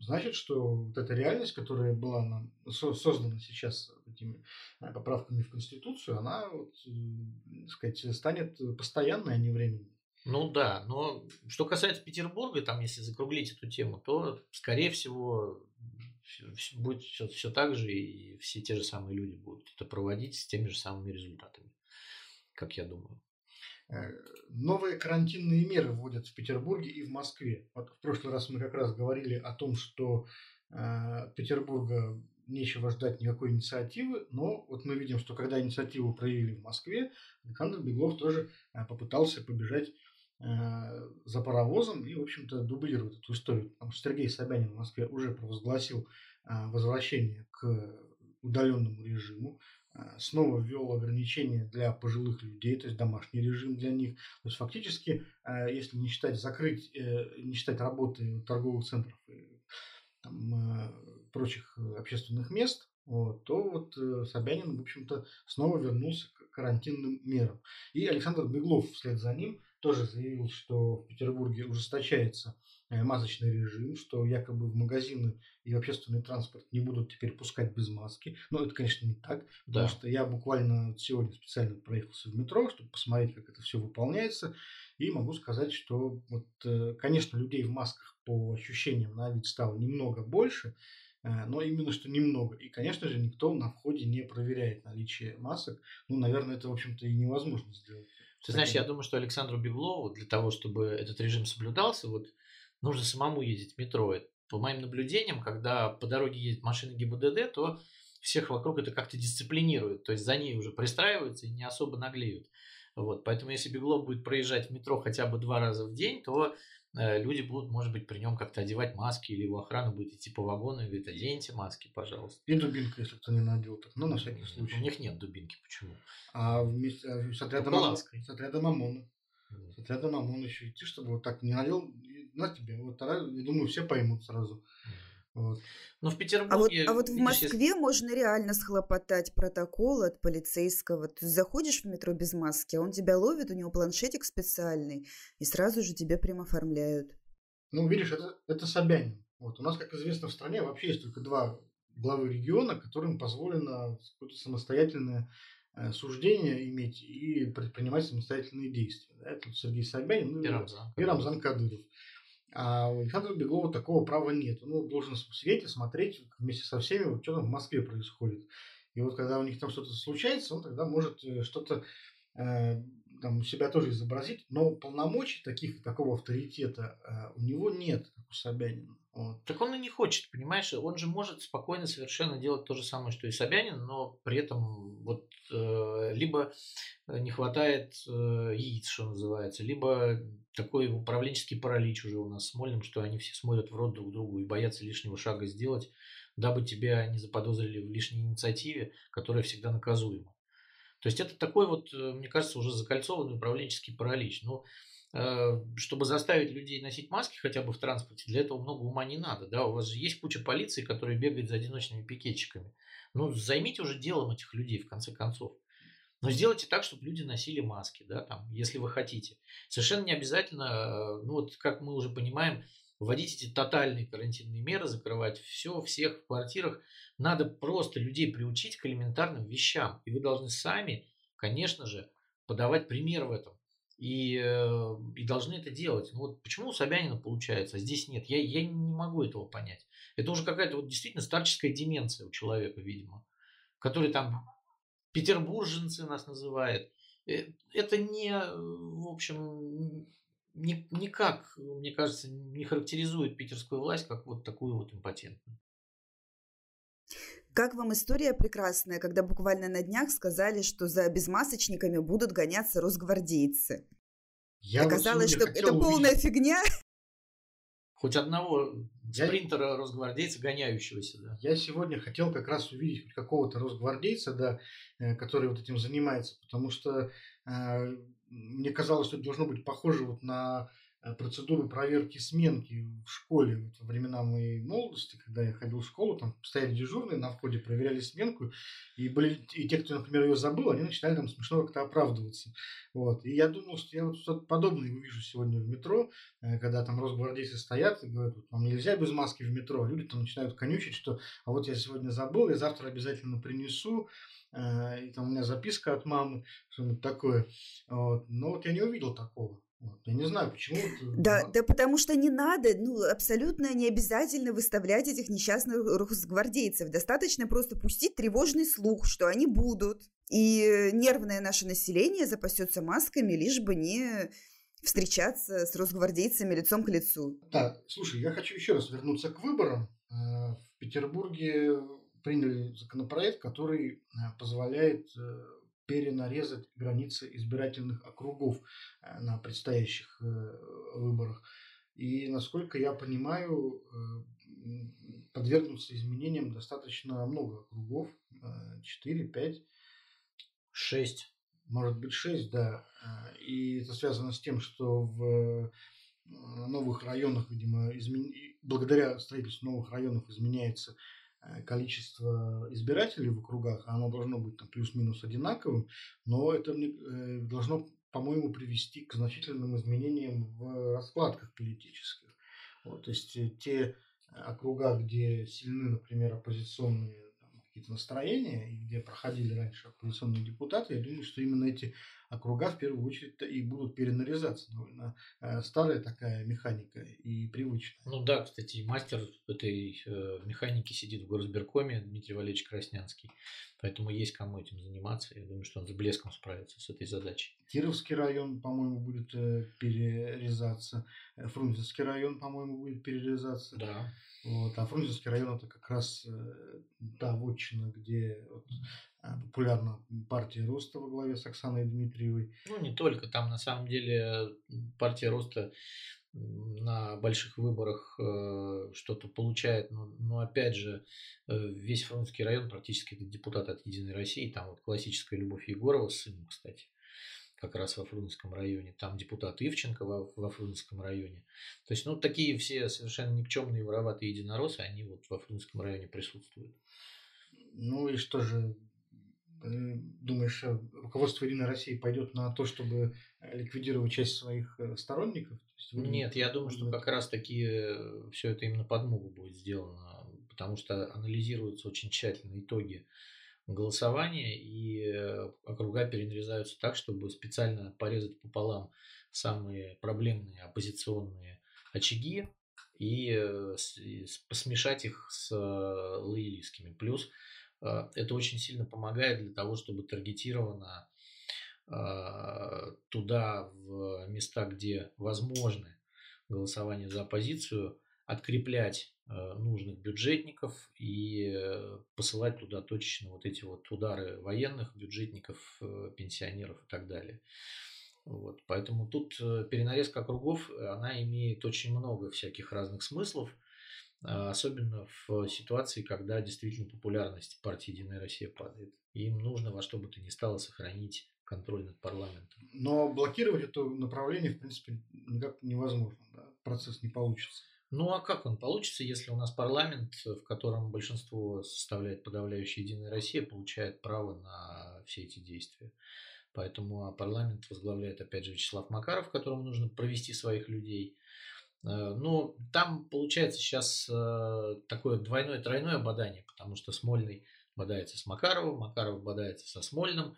Speaker 2: значит, что вот эта реальность, которая была нам, создана сейчас этими э, поправками в Конституцию, она, вот, так сказать, станет постоянной, а не временной.
Speaker 1: Ну да, но что касается Петербурга, там, если закруглить эту тему, то, скорее всего, будет все, все так же, и все те же самые люди будут это проводить с теми же самыми результатами, как я думаю.
Speaker 2: Э, новые карантинные меры вводят в Петербурге и в Москве. Вот в прошлый раз мы как раз говорили о том, что э, Петербурга нечего ждать никакой инициативы, но вот мы видим, что когда инициативу проявили в Москве, Александр Беглов тоже э, попытался побежать за паровозом и, в общем-то, дублирует эту историю. Потому что Сергей Собянин в Москве уже провозгласил возвращение к удаленному режиму. Э, снова ввел ограничения для пожилых людей, то есть домашний режим для них. То есть фактически, э, если не считать закрыть, э, не считать работы торговых центров и там, прочих общественных мест, вот, то вот э, Собянин, в общем-то, снова вернулся к карантинным мерам. И Александр Беглов вслед за ним тоже заявил, что в Петербурге ужесточается масочный режим, что якобы в магазины и в общественный транспорт не будут теперь пускать без маски. Но это, конечно, не так, потому да. что я буквально сегодня специально проехался в метро, чтобы посмотреть, как это все выполняется. И могу сказать, что, вот, э, конечно, людей в масках по ощущениям на вид стало немного больше, э, но именно что немного. И, конечно же, никто на входе не проверяет наличие масок. Ну, наверное, это, в общем-то, и невозможно сделать.
Speaker 1: Ты знаешь, я думаю, что Александру Беглову для того, чтобы этот режим соблюдался, вот нужно самому ездить в метро. По моим наблюдениям, когда по дороге едет машина ГИБДД, то всех вокруг это как-то дисциплинирует. То есть за ней уже пристраиваются и не особо наглеют. Вот, поэтому если Беглов будет проезжать в метро хотя бы два раза в день, то э, люди будут, может быть, при нем как-то одевать маски, или его охрана будет идти по вагону и говорит, оденьте маски, пожалуйста.
Speaker 2: И дубинка, если кто не надел, так, ну, на всякий случай.
Speaker 1: У них нет дубинки, почему?
Speaker 2: А вместе а, с отрядом, ОМОН, с отрядом ОМОНа. С отрядом ОМОНа еще идти, чтобы вот так не надел, на тебе. Вот я думаю, все поймут сразу. Вот.
Speaker 1: Но в Петербурге...
Speaker 3: А вот, а вот в Москве если... можно реально схлопотать протокол от полицейского. Ты заходишь в метро без маски, а он тебя ловит, у него планшетик специальный, и сразу же тебе прям оформляют.
Speaker 2: Ну, видишь, это, это Собянин. Вот. У нас, как известно, в стране вообще есть только два главы региона, которым позволено какое-то самостоятельное э, суждение иметь и предпринимать самостоятельные действия. Да? Это Сергей Собянин ну, и, Рамзан. и Рамзан Кадыров. А у Александра Беглова такого права нет. Он должен в свете смотреть вместе со всеми, вот, что там в Москве происходит. И вот когда у них там что-то случается, он тогда может э, что-то э, там у себя тоже изобразить, но полномочий таких, такого авторитета э, у него нет, как у Собянина.
Speaker 1: Вот. Так он и не хочет, понимаешь? Он же может спокойно совершенно делать то же самое, что и Собянин, но при этом вот э, либо не хватает э, яиц, что называется, либо такой управленческий паралич уже у нас с Мольным, что они все смотрят в рот друг другу и боятся лишнего шага сделать, дабы тебя не заподозрили в лишней инициативе, которая всегда наказуема. То есть это такой вот, э, мне кажется, уже закольцованный управленческий паралич. Но э, чтобы заставить людей носить маски хотя бы в транспорте, для этого много ума не надо. Да? У вас же есть куча полиции, которые бегают за одиночными пикетчиками. Ну, займите уже делом этих людей, в конце концов. Но сделайте так, чтобы люди носили маски, да, там, если вы хотите. Совершенно не обязательно, э, ну вот как мы уже понимаем, вводить эти тотальные карантинные меры, закрывать все, всех в квартирах. Надо просто людей приучить к элементарным вещам. И вы должны сами, конечно же, подавать пример в этом. И, э, и должны это делать. Ну вот почему у Собянина получается, а здесь нет? Я, я не могу этого понять. Это уже какая-то вот действительно старческая деменция у человека, видимо, который там петербурженцы нас называют. Э, это не, в общем, никак, мне кажется, не характеризует питерскую власть как вот такую вот импотентную.
Speaker 3: Как вам история прекрасная, когда буквально на днях сказали, что за безмасочниками будут гоняться росгвардейцы? Я Оказалось, что это увидеть. полная фигня.
Speaker 1: Хоть одного я... спринтера росгвардейца, гоняющегося, да.
Speaker 2: Я сегодня хотел как раз увидеть хоть какого-то росгвардейца, да, э, который вот этим занимается, потому что э, мне казалось, что это должно быть похоже вот на процедуру проверки сменки в школе вот, во времена моей молодости, когда я ходил в школу, там стояли дежурные на входе, проверяли сменку, и были и те, кто, например, ее забыл, они начинали там смешно как-то оправдываться. Вот. И я думал, что я вот что-то подобное увижу сегодня в метро, э, когда там росгвардейцы стоят и говорят, вот, вам нельзя без маски в метро, а люди там начинают конючить, что а вот я сегодня забыл, я завтра обязательно принесу, э, и там у меня записка от мамы, что-нибудь такое. Вот. Но вот я не увидел такого. Вот. Я не знаю, почему.
Speaker 3: Да, да, потому что не надо, ну, абсолютно не обязательно выставлять этих несчастных росгвардейцев. Достаточно просто пустить тревожный слух, что они будут. И нервное наше население запасется масками, лишь бы не встречаться с росгвардейцами лицом к лицу.
Speaker 2: Да, слушай, я хочу еще раз вернуться к выборам. Э, в Петербурге приняли законопроект, который э, позволяет э, перенарезать границы избирательных округов э, на предстоящих э, выборах. И, насколько я понимаю, э, подвергнуться изменениям достаточно много округов. 4, 5.
Speaker 1: 6.
Speaker 2: Может быть, 6, да. И это связано с тем, что в новых районах, видимо, измен... благодаря строительству новых районов изменяется количество избирателей в округах, оно должно быть там плюс-минус одинаковым, но это должно, по-моему, привести к значительным изменениям в раскладках политических. Вот, то есть те округа, где сильны, например, оппозиционные какие-то настроения, и где проходили раньше оппозиционные депутаты, я думаю, что именно эти округа в первую очередь и будут перенарезаться. Довольно э, старая такая механика и привычная.
Speaker 1: Ну да, кстати, мастер этой э, механики сидит в горосберкоме Дмитрий Валерьевич Краснянский. Поэтому есть кому этим заниматься. Я думаю, что он с блеском справится с этой задачей.
Speaker 2: Кировский район, по-моему, будет э, перерезаться. Фрунзенский район, по-моему, будет перерезаться.
Speaker 1: Да.
Speaker 2: Вот. А Фрунзенский район это как раз э, та вотчина, где вот, популярна партия Роста во главе с Оксаной Дмитриевой.
Speaker 1: Ну, не только. Там, на самом деле, партия Роста на больших выборах э, что-то получает, но, но опять же э, весь Фрунзенский район практически это депутат от Единой России, там вот классическая Любовь Егорова с сыном, кстати, как раз во Фрунзенском районе, там депутат Ивченко во, во Фрунзенском районе. То есть, ну, такие все совершенно никчемные вороватые единороссы, они вот во Фрунзенском районе присутствуют.
Speaker 2: Ну и что же, Э, думаешь, э, руководство Единой России пойдет на то, чтобы э, ликвидировать часть своих сторонников?
Speaker 1: Нет, я думаю, что как раз таки все это именно подмогу будет сделано, потому что анализируются очень тщательно итоги голосования, и округа перенарезаются так, чтобы специально порезать пополам самые проблемные оппозиционные очаги и смешать их с лоялистскими. Плюс это очень сильно помогает для того, чтобы таргетированно туда, в места, где возможны голосование за оппозицию, откреплять а, нужных бюджетников и э, посылать туда точечно вот эти вот удары военных, бюджетников, э, пенсионеров и так далее. Вот, поэтому тут э, перенарезка округов, она имеет очень много всяких разных смыслов. А, особенно в ситуации, когда действительно популярность партии «Единая Россия» падает. Им нужно во что бы то ни стало сохранить контроль над парламентом.
Speaker 2: Но блокировать это направление, в принципе, никак невозможно. Да? Процесс не получится.
Speaker 1: Ну а как он получится, если у нас парламент, в котором большинство составляет подавляющая Единая Россия, получает право на все эти действия? Поэтому а парламент возглавляет опять же Вячеслав Макаров, которому нужно провести своих людей. Э, ну, там получается сейчас э, такое двойное-тройное бодание, потому что Смольный бодается с Макаровым, Макаров бодается со Смольным,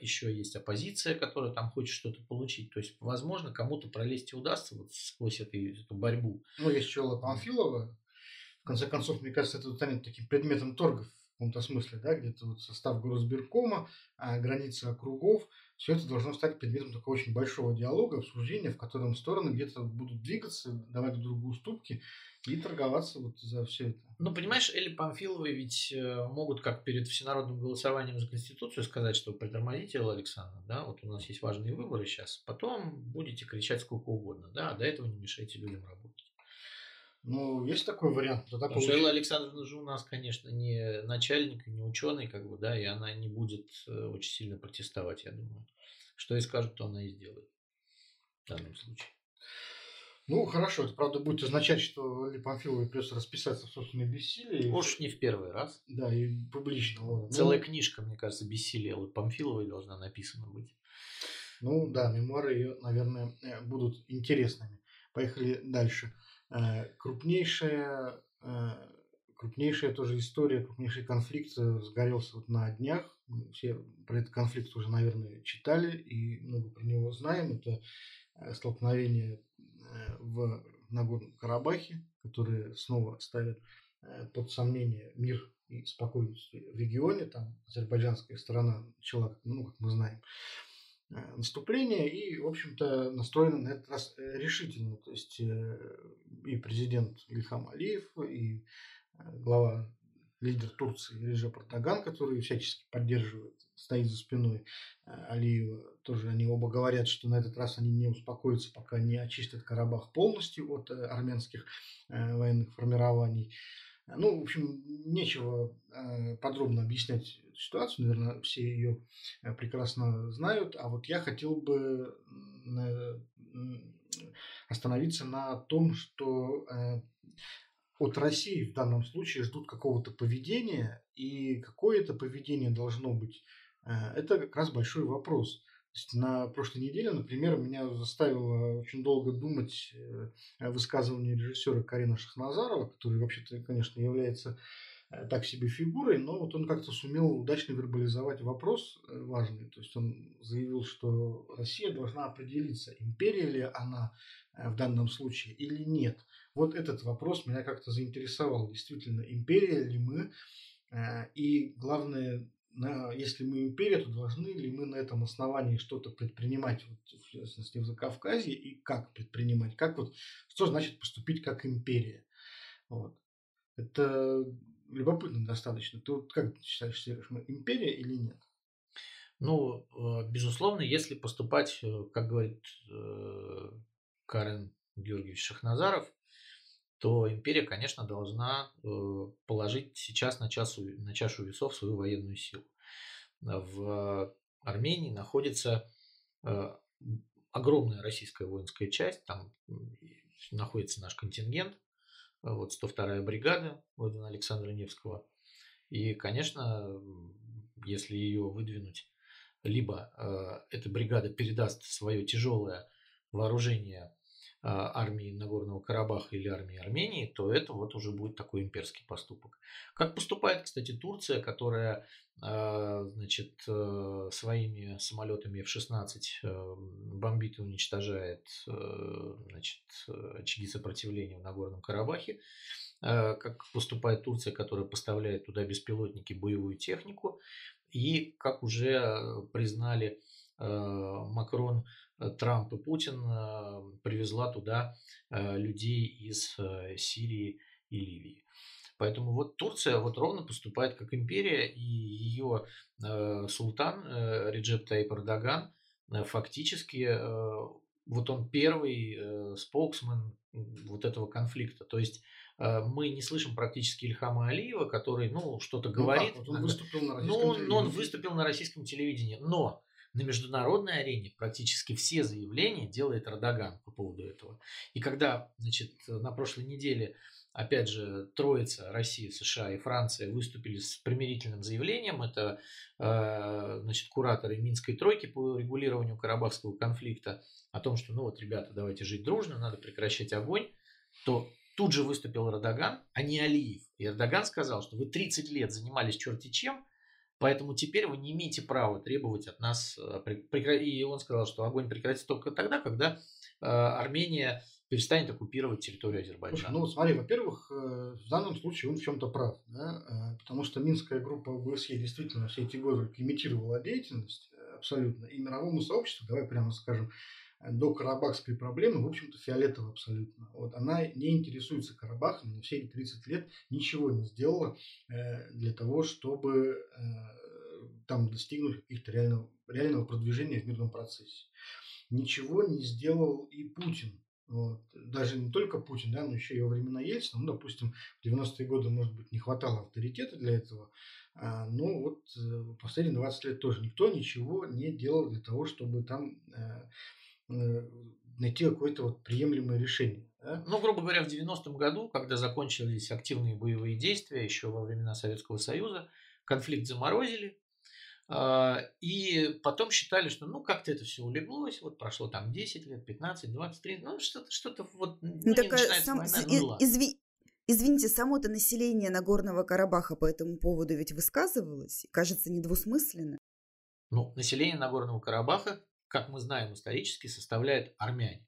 Speaker 1: еще есть оппозиция, которая там хочет что-то получить. То есть, возможно, кому-то пролезть и удастся вот сквозь эту, эту борьбу.
Speaker 2: Ну, есть Чела Памфилова. В конце концов, мне кажется, это станет таким предметом торгов в каком-то смысле, да, где-то вот состав Горосберкома, а границы округов – все это должно стать предметом такого очень большого диалога, обсуждения, в котором стороны где-то будут двигаться, давать друг другу уступки и торговаться вот за все это.
Speaker 1: Ну, понимаешь, Эли Памфиловы ведь э, могут, как перед всенародным голосованием за Конституцию, сказать, что притормозите, Элла Александровна, да, вот у нас есть важные выборы сейчас, потом будете кричать сколько угодно, да, а до этого не мешайте людям работать.
Speaker 2: Ну, есть такой вариант.
Speaker 1: Тогда Потому получится... что Элла Александровна же у нас, конечно, не начальник, не ученый, как бы, да, и она не будет э, очень сильно протестовать, я думаю. Что и скажет, то она и сделает в данном случае.
Speaker 2: Ну, хорошо, это правда будет означать, что Ли Памфиловой придется расписаться в собственной бессилии.
Speaker 1: Уж не в первый раз.
Speaker 2: Да, и публично.
Speaker 1: Ну, Целая ну, книжка, мне кажется, бессилия Эллы Памфиловой должна написана быть.
Speaker 2: Ну да, мемуары ее, наверное, э, будут интересными. Поехали дальше. Э, крупнейшая, э, крупнейшая тоже история, крупнейший конфликт сгорелся вот на днях. Все про этот конфликт уже, наверное, читали и много про него знаем. Это столкновение в Нагорном Карабахе, которые снова ставят под сомнение мир и спокойствие в регионе. Там азербайджанская сторона начала, ну, как мы знаем, Э, наступление и, в общем-то, настроены на этот раз э, решительно. То есть э, и президент Ильхам Алиев, и глава, лидер Турции Реджеп Эрдоган, который всячески поддерживает, стоит за спиной Алиева, тоже они оба говорят, что на этот раз они не успокоятся, пока не очистят Карабах полностью от армянских военных формирований. Ну, в общем, нечего подробно объяснять ситуацию, наверное, все ее э, прекрасно знают, а вот я хотел бы остановиться на том, что э, от России в данном случае ждут какого-то поведения, и какое это поведение должно быть, это как раз большой вопрос. На прошлой неделе, например, меня заставило очень долго думать высказывание режиссера Карина Шахназарова, который вообще-то, конечно, является Э, так себе фигурой, но вот он как-то сумел удачно вербализовать вопрос э, важный. То есть он заявил, что Россия должна определиться, империя ли она э, в данном случае или нет. Вот этот вопрос меня как-то заинтересовал. Действительно, империя ли мы? И главное, если мы империя, то должны ли мы на этом основании что-то предпринимать, вот, в частности, в Закавказье, и как предпринимать? Как вот, что значит поступить как империя? Вот. Это любопытно достаточно. Ты вот как считаешь, Сереж, мы империя или нет?
Speaker 1: Ну, э, безусловно, если поступать, э, как говорит э, Карен Георгиевич Шахназаров, то империя, конечно, должна положить сейчас на, часу, на чашу весов свою военную силу. В Армении находится огромная российская воинская часть, там находится наш контингент, вот 102-я бригада ордена Александра Невского. И, конечно, если ее выдвинуть, либо э, эта бригада передаст свое тяжелое вооружение армии Нагорного Карабаха или армии Армении, то это вот уже будет такой имперский поступок. Как поступает, кстати, Турция, которая э, значит, э, своими самолетами F-16 э, бомбит и уничтожает э, значит, очаги сопротивления в Нагорном Карабахе, как поступает Турция, которая поставляет туда беспилотники, боевую технику, и как уже признали Макрон, Трамп и Путин, привезла туда людей из Сирии и Ливии. Поэтому вот Турция вот ровно поступает как империя, и ее э, султан э, Реджеп Таип Эрдоган э, фактически э, вот он первый э, споксмен вот этого конфликта. То есть э, мы не слышим практически Ильхама Алиева, который, ну, что-то ну, говорит.
Speaker 2: Вот он выступил на
Speaker 1: российском ну, телевидении. он выступил на российском телевидении. Но на международной арене практически все заявления делает Эрдоган по поводу этого. И когда, значит, на прошлой неделе опять же, троица Россия, США и Франция выступили с примирительным заявлением. Это э, значит, кураторы Минской тройки по регулированию Карабахского конфликта о том, что, ну вот, ребята, давайте жить дружно, надо прекращать огонь, то тут же выступил Эрдоган, а не Алиев. И Эрдоган сказал, что вы 30 лет занимались черти чем, Поэтому теперь вы не имеете права требовать от нас... Э, и он сказал, что огонь прекратится только тогда, когда э, Армения перестанет оккупировать территорию Азербайджана.
Speaker 2: Слушай, ну смотри, во-первых, э, в данном случае он в чем-то прав, да? потому что Минская группа ОБСЕ действительно все эти годы имитировала деятельность абсолютно, и мировому сообществу, давай прямо скажем, до карабахской проблемы, в общем-то, фиолетово абсолютно. Вот она не интересуется Карабахом, но все эти 30 лет ничего не сделала э, для того, чтобы э, там достигнуть каких-то реального, реального продвижения в мирном процессе. Ничего не сделал и Путин. Вот. Даже не только Путин, да, но еще и во времена Ельцина, ну, допустим, в 90-е годы, может быть, не хватало авторитета для этого, а, но вот э, последние 20 лет тоже никто ничего не делал для того, чтобы там найти какое-то вот приемлемое решение.
Speaker 1: Да? Ну, грубо говоря, в 90-м году, когда закончились активные боевые действия, еще во времена Советского Союза, конфликт заморозили, а, и потом считали, что ну как-то это все улеглось, вот прошло там 10 лет, 15, 23, ну что-то, что-то вот ну,
Speaker 3: ну, так, сам, война, ну, изви, Извините, само-то население Нагорного Карабаха по этому поводу ведь высказывалось, кажется, недвусмысленно.
Speaker 1: Ну, население Нагорного Карабаха как мы знаем исторически, составляют армяне.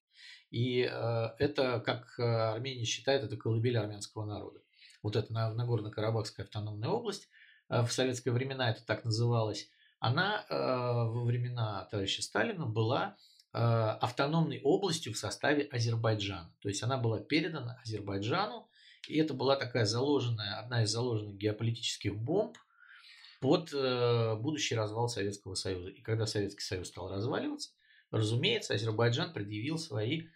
Speaker 1: И э, это, как э, Армения считает, это колыбель армянского народа. Вот эта Нагорно-Карабахская автономная область, э, в советское времена это так называлось, она во времена товарища Сталина была автономной областью в составе Азербайджана. То есть она была передана Азербайджану, и это была такая заложенная, одна из заложенных геополитических бомб – под э, будущий развал Советского Союза. И когда Советский Союз стал разваливаться, разумеется, Азербайджан предъявил свои,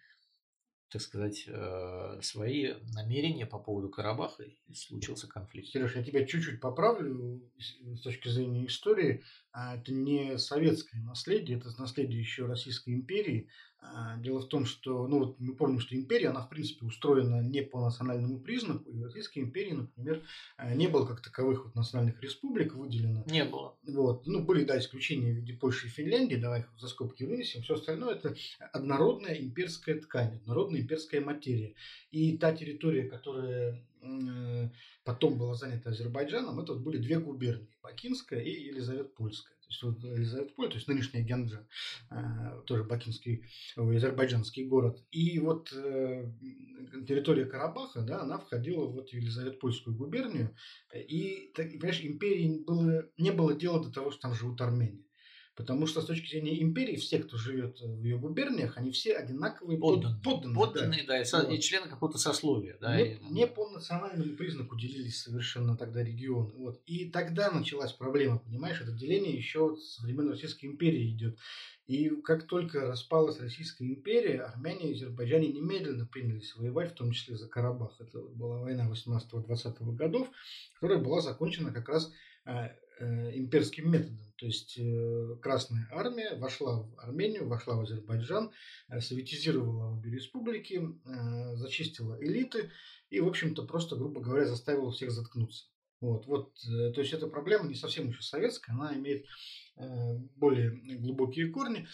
Speaker 1: так сказать, э, свои намерения по поводу Карабаха, и случился конфликт.
Speaker 2: Сереж, я тебя чуть-чуть поправлю с точки зрения истории. А это не советское наследие, это наследие еще Российской империи. А, дело в том, что, ну вот мы помним, что империя, она в принципе устроена не по национальному признаку. И в Российской империи, например, а, не было как таковых вот национальных республик выделено.
Speaker 1: Не было.
Speaker 2: Вот. Ну, были, да, исключения в виде Польши и Финляндии, давай их за скобки вынесем. Все остальное это однородная имперская ткань, однородная имперская материя. И та территория, которая потом была занята Азербайджаном, это вот были две губернии, Бакинская и Елизаветпольская. То есть вот Елизаветполь, то есть нынешняя Гянджа, э, тоже бакинский, азербайджанский город. И вот э, территория Карабаха, да, она входила в эту Елизаветпольскую губернию. И, понимаешь, империи было, не было дела до того, что там живут армяне. Потому что с точки зрения империи, все, кто живет в ее губерниях, они все одинаковые
Speaker 1: подданные. Подданные, подданные да, да и, вот. и члены какого-то сословия. Да,
Speaker 2: не, и, не по национальному признаку делились совершенно тогда регионы. Вот. И тогда началась проблема, понимаешь, это деление еще со времен Российской империи идет. И как только распалась Российская империя, армяне и азербайджане немедленно принялись воевать, в том числе за Карабах. Это была война 18-20 годов, которая была закончена как раз э, э, имперским методом. То есть э, Красная Армия вошла в Армению, вошла в Азербайджан, э, советизировала обе республики, э, зачистила элиты и, в общем-то, просто, грубо говоря, заставила всех заткнуться. Вот, вот, то есть эта проблема не совсем еще советская, она имеет более глубокие корни.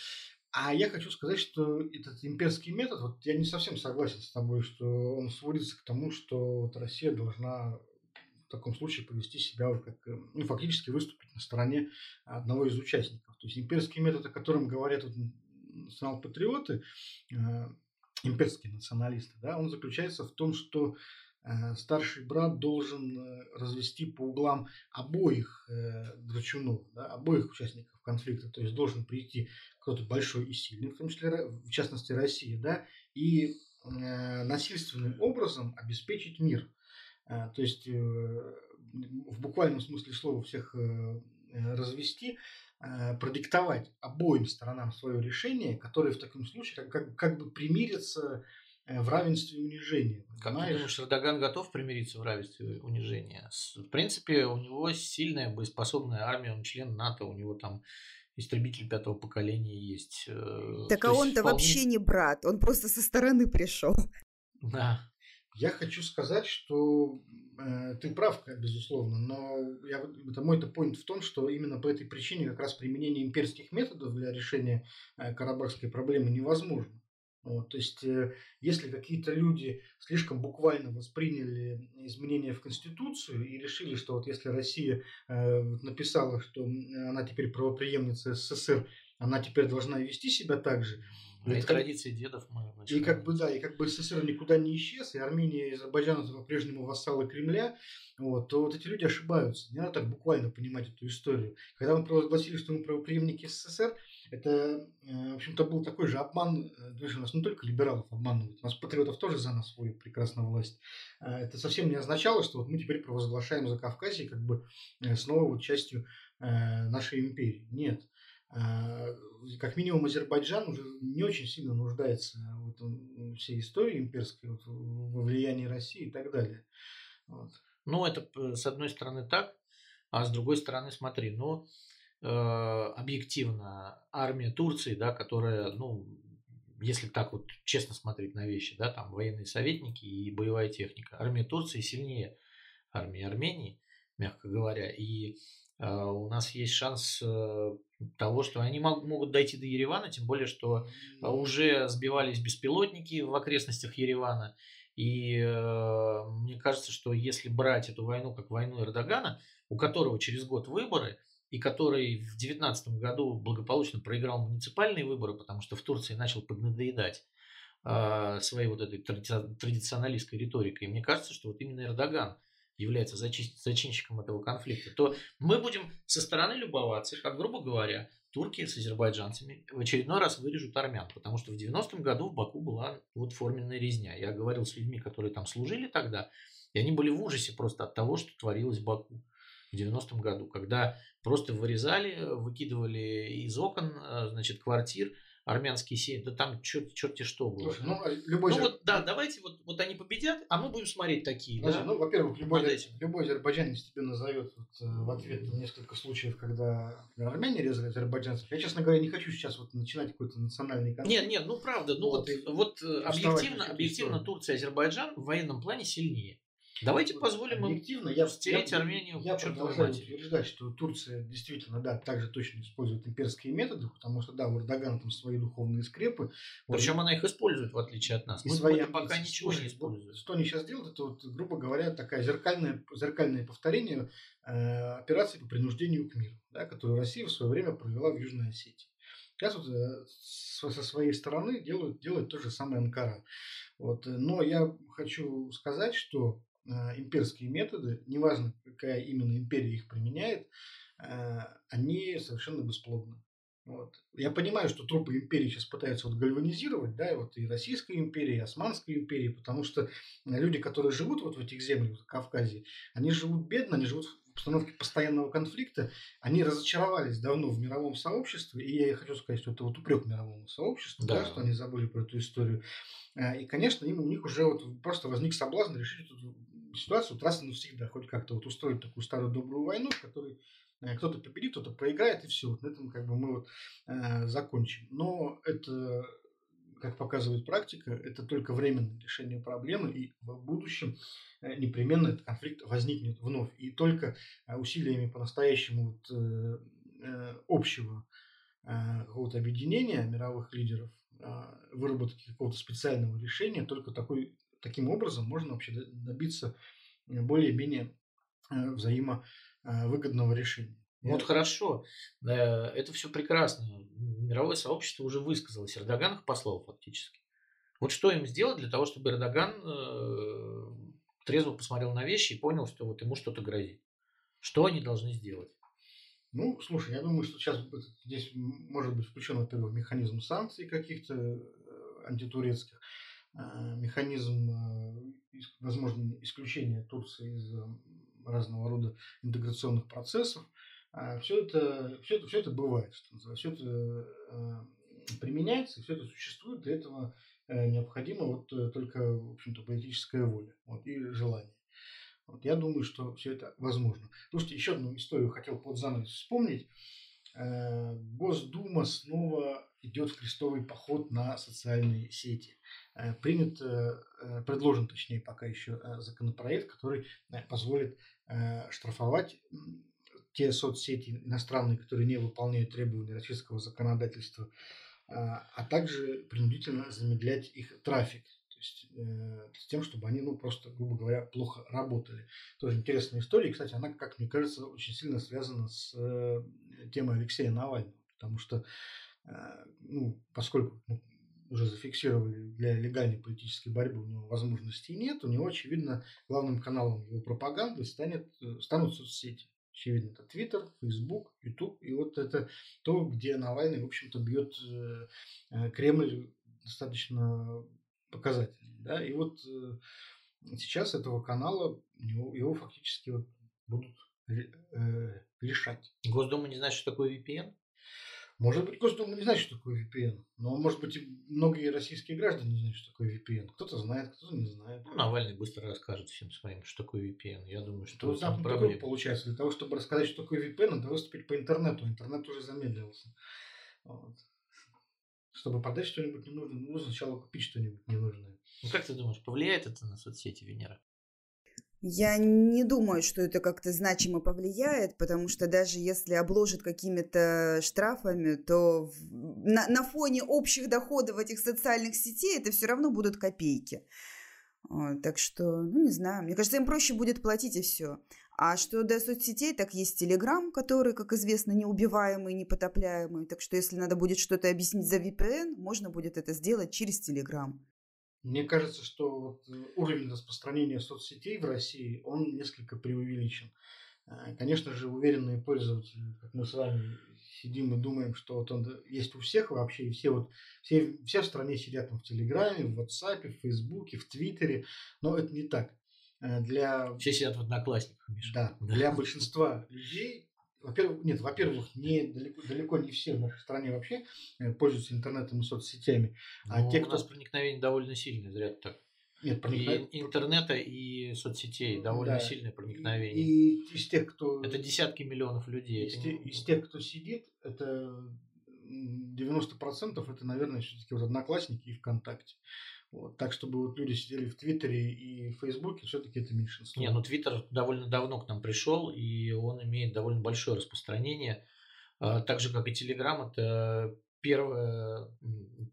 Speaker 2: А я хочу сказать, что этот имперский метод, вот я не совсем согласен с тобой, что он сводится к тому, что вот Россия должна в таком случае повести себя как, э, ну, фактически выступить на стороне одного из участников. То есть имперский метод, о котором говорят вот, национал-патриоты, э, имперские националисты, да, он заключается в том, что э, старший брат должен э, развести по углам обоих э, драчунов, да, обоих участников конфликта, то есть должен прийти кто-то большой и сильный, в том числе, в частности, Россия, да, и э, насильственным образом обеспечить мир. А, то есть э, в буквальном смысле слова всех э, развести, продиктовать обоим сторонам свое решение, которое в таком случае как, как, как бы примирится э, в равенстве и унижении.
Speaker 1: Как ты думаешь, Эрдоган готов примириться в равенстве и унижении? В принципе, у него сильная, боеспособная армия, он член НАТО, у него там истребитель пятого поколения есть.
Speaker 3: Так То а он-то вполне... вообще не брат, он просто со стороны пришел.
Speaker 1: Да.
Speaker 2: Я хочу сказать, что э, ты прав, безусловно, но я, это мой -то point в том, что именно по этой причине как раз применение имперских методов для решения э, карабахской проблемы невозможно. Вот, то есть, э, если какие-то люди слишком буквально восприняли изменения в Конституцию и решили, что вот если Россия э, написала, что она теперь правоприемница СССР, она теперь должна вести себя так же,
Speaker 1: ну, и традиции дедов мы
Speaker 2: И как бы, да, и как бы СССР никуда не исчез, и Армения и Азербайджан это по-прежнему вассалы Кремля, вот, то вот эти люди ошибаются. Не надо так буквально понимать эту историю. Когда мы провозгласили, что мы правоприемники СССР, это, э, в общем-то, был такой же обман. Даже у нас не только либералов обманывают, у нас патриотов тоже за нас свою прекрасную власть. А это совсем не означало, что вот мы теперь провозглашаем за Кавказе как бы э, снова вот частью э, нашей империи. Нет. А, как минимум Азербайджан уже не очень сильно нуждается в этом всей истории имперской, вот, во влиянии России и так далее.
Speaker 1: Вот. Ну, это с одной стороны так, а с другой стороны, смотри, ну, э, объективно армия Турции, да, которая, ну, если так вот честно смотреть на вещи, да, там военные советники и боевая техника, армия Турции сильнее армии Армении, мягко говоря, и у нас есть шанс э, того, что они могут дойти до Еревана, тем более, что а, уже сбивались беспилотники в окрестностях Еревана. И э, мне кажется, что если брать эту войну как войну Эрдогана, у которого через год выборы, и который в 2019 году благополучно проиграл муниципальные выборы, потому что в Турции начал поднадоедать э, своей вот этой традиционалистской риторикой. И мне кажется, что вот именно Эрдоган является зачинщиком этого конфликта, то мы будем со стороны любоваться, как, грубо говоря, турки с азербайджанцами в очередной раз вырежут армян, потому что в 90-м году в Баку была вот форменная резня. Я говорил с людьми, которые там служили тогда, и они были в ужасе просто от того, что творилось в Баку в 90-м году, когда просто вырезали, выкидывали из окон, э, значит, квартир армянские семьи, да там черт, черти что было.
Speaker 2: Слушай, ну, а любой
Speaker 1: ну
Speaker 2: зер-
Speaker 1: вот, да, давайте вот, вот они победят, а мы будем смотреть такие,
Speaker 2: Подожди,
Speaker 1: да?
Speaker 2: ну, во-первых, любой, азер-
Speaker 1: этим.
Speaker 2: любой азербайджанец тебе назовет вот, э, в ответ несколько случаев, когда например, армяне резали азербайджанцев. Я, честно говоря, не хочу сейчас вот начинать какой-то национальный конфликт.
Speaker 1: Нет, нет, ну правда, ну
Speaker 2: Вот,
Speaker 1: вот, вот э, объективно, объективно. Турция и Азербайджан в военном плане сильнее. Давайте
Speaker 2: Вот
Speaker 1: позволим им
Speaker 2: объективно, я,
Speaker 1: стереть
Speaker 2: я-
Speaker 1: Армению
Speaker 2: Я продолжаю
Speaker 1: матери.
Speaker 2: утверждать, что Турция действительно, да, также точно использует имперские методы, потому что, да, у Эрдогана там свои духовные скрепы. Вот,
Speaker 1: Причем она их использует, в отличие от нас. Мы
Speaker 2: свои
Speaker 1: пока- ничего не
Speaker 2: вот
Speaker 1: используем.
Speaker 2: Что они сейчас делают, это вот, грубо говоря, такая зеркальное, зеркальное повторение э, операции по принуждению к миру, да, которую Россия в свое время провела в Южной Осетии. Сейчас вот э, со своей стороны делают, делает то же самое Анкара. Вот. э, Но я хочу сказать, что имперские методы, неважно, какая именно империя их применяет, э, они совершенно бесплодны. Вот. Я понимаю, что трупы империи сейчас пытаются вот гальванизировать, да, и вот и Российской империи, и Османской империи, потому что люди, которые живут вот в этих землях, в Кавказе, они живут бедно, они живут в обстановке постоянного конфликта, они разочаровались давно в мировом сообществе, и я хочу сказать, что это вот упрек мировому сообществу, да.
Speaker 1: Да.
Speaker 2: что они забыли про эту историю. И, конечно, им, у них уже вот просто возник соблазн решить эту ситуацию вот раз и навсегда, хоть как-то вот устроить такую старую добрую войну, в которой э, кто-то победит, кто-то проиграет, и все. Вот на этом как бы мы вот э, закончим. Но это, как показывает практика, это только временное решение проблемы, и в будущем э, непременно этот конфликт возникнет вновь. И только э, усилиями по-настоящему вот, э, э, общего э, какого-то объединения мировых лидеров, выработки какого-то специального решения, только такой, таким образом можно вообще добиться э, более-менее э, взаимовыгодного решения.
Speaker 1: Ну, Вот хорошо, э, это все прекрасно. Мировое сообщество уже высказалось. Эрдоган их послал фактически. Вот что им сделать для того, чтобы Эрдоган э, трезво посмотрел на вещи и понял, что вот ему что-то грозит. Что они должны сделать?
Speaker 2: Ну, слушай, я думаю, что сейчас здесь может быть включен, во-первых, механизм санкций каких-то э, антитурецких, э, механизм, э, возможно, исключения Турции из э, разного рода интеграционных процессов. Все это, все это, все это бывает, что все это э, применяется, все это существует, для этого э, необходимо вот э, только, в общем-то, политическая воля вот, и желание. Вот, я думаю, что все это возможно. Слушайте, еще одну историю хотел под занавес вспомнить. Э, Госдума снова идет в крестовый поход на социальные сети. Э, Принят, э, э, предложен, точнее, пока еще законопроект, который позволит штрафовать те соцсети иностранные, которые не выполняют требования российского законодательства, а а также принудительно замедлять их трафик. То есть с тем, чтобы они, ну, просто, грубо говоря, плохо работали. Тоже интересная история. Кстати, она, как мне кажется, очень сильно связана с темой Алексея Навального. Потому что, ну, поскольку ну, уже зафиксировали для легальной политической борьбы у него возможностей нет, у него, очевидно, главным каналом его пропаганды станет, э, станут соцсети. Очевидно, это Твиттер, Фейсбук, Ютуб. И вот это то, где Навальный, в общем-то, бьет э, э, Кремль достаточно показательно. Да? И вот сейчас этого канала его, его фактически вот будут лишать.
Speaker 1: Госдума не знает, что такое VPN?
Speaker 2: Может быть, Госдума не знает, что такое VPN. Но, может быть, и многие российские граждане не знают, что такое VPN. Кто-то знает, кто-то не знает.
Speaker 1: Ну, Навальный быстро расскажет всем своим, что такое VPN. Я думаю, что
Speaker 2: То
Speaker 1: это
Speaker 2: замкнутый
Speaker 1: проблема.
Speaker 2: получается. Для того, чтобы рассказать, что такое VPN, надо выступить по интернету. Интернет уже замедлился. Вот. Чтобы продать что-нибудь ненужное, нужно сначала купить что-нибудь ненужное.
Speaker 1: Ну, как ты думаешь, повлияет это на соцсети Венера?
Speaker 3: Я не думаю, что это как-то значимо повлияет, потому что даже если обложат какими-то штрафами, то на, на фоне общих доходов этих социальных сетей это все равно будут копейки. Вот, так что, ну, не знаю. Мне кажется, им проще будет платить и все. А что до соцсетей, так есть Телеграм, который, как известно, неубиваемый, непотопляемый. Так что, если надо будет что-то объяснить за VPN, можно будет это сделать через Телеграм.
Speaker 2: Мне кажется, что вот э, уровень распространения соцсетей в России, он несколько преувеличен. Э, Конечно же, уверенные пользователи, как мы с вами сидим и думаем, что вот он есть у всех вообще, и все вот все, все в стране сидят там в Телеграме, в WhatsApp, в Фейсбуке, в Твиттере, но это не так. Э, Для
Speaker 1: Все сидят в одноклассниках, Миша.
Speaker 2: да, для большинства людей во-первых, нет, во-первых, не далеко, далеко не все в нашей стране вообще э, пользуются интернетом и соцсетями.
Speaker 1: А ну, те, кто... У нас проникновение довольно сильное, зря так.
Speaker 2: Нет,
Speaker 1: проникновение... И интернета и соцсетей довольно да. сильное проникновение.
Speaker 2: И, и из тех, кто...
Speaker 1: Это десятки миллионов людей.
Speaker 2: Из, те, из тех, кто сидит, это 90% это, наверное, все-таки вот Одноклассники и ВКонтакте. Вот, так, чтобы вот люди сидели в Твиттере и в Фейсбуке, все-таки это меньшинство.
Speaker 1: Не, ну Твиттер довольно давно к нам пришел, и он имеет довольно большое распространение. А, так же, как и Телеграм, это первый,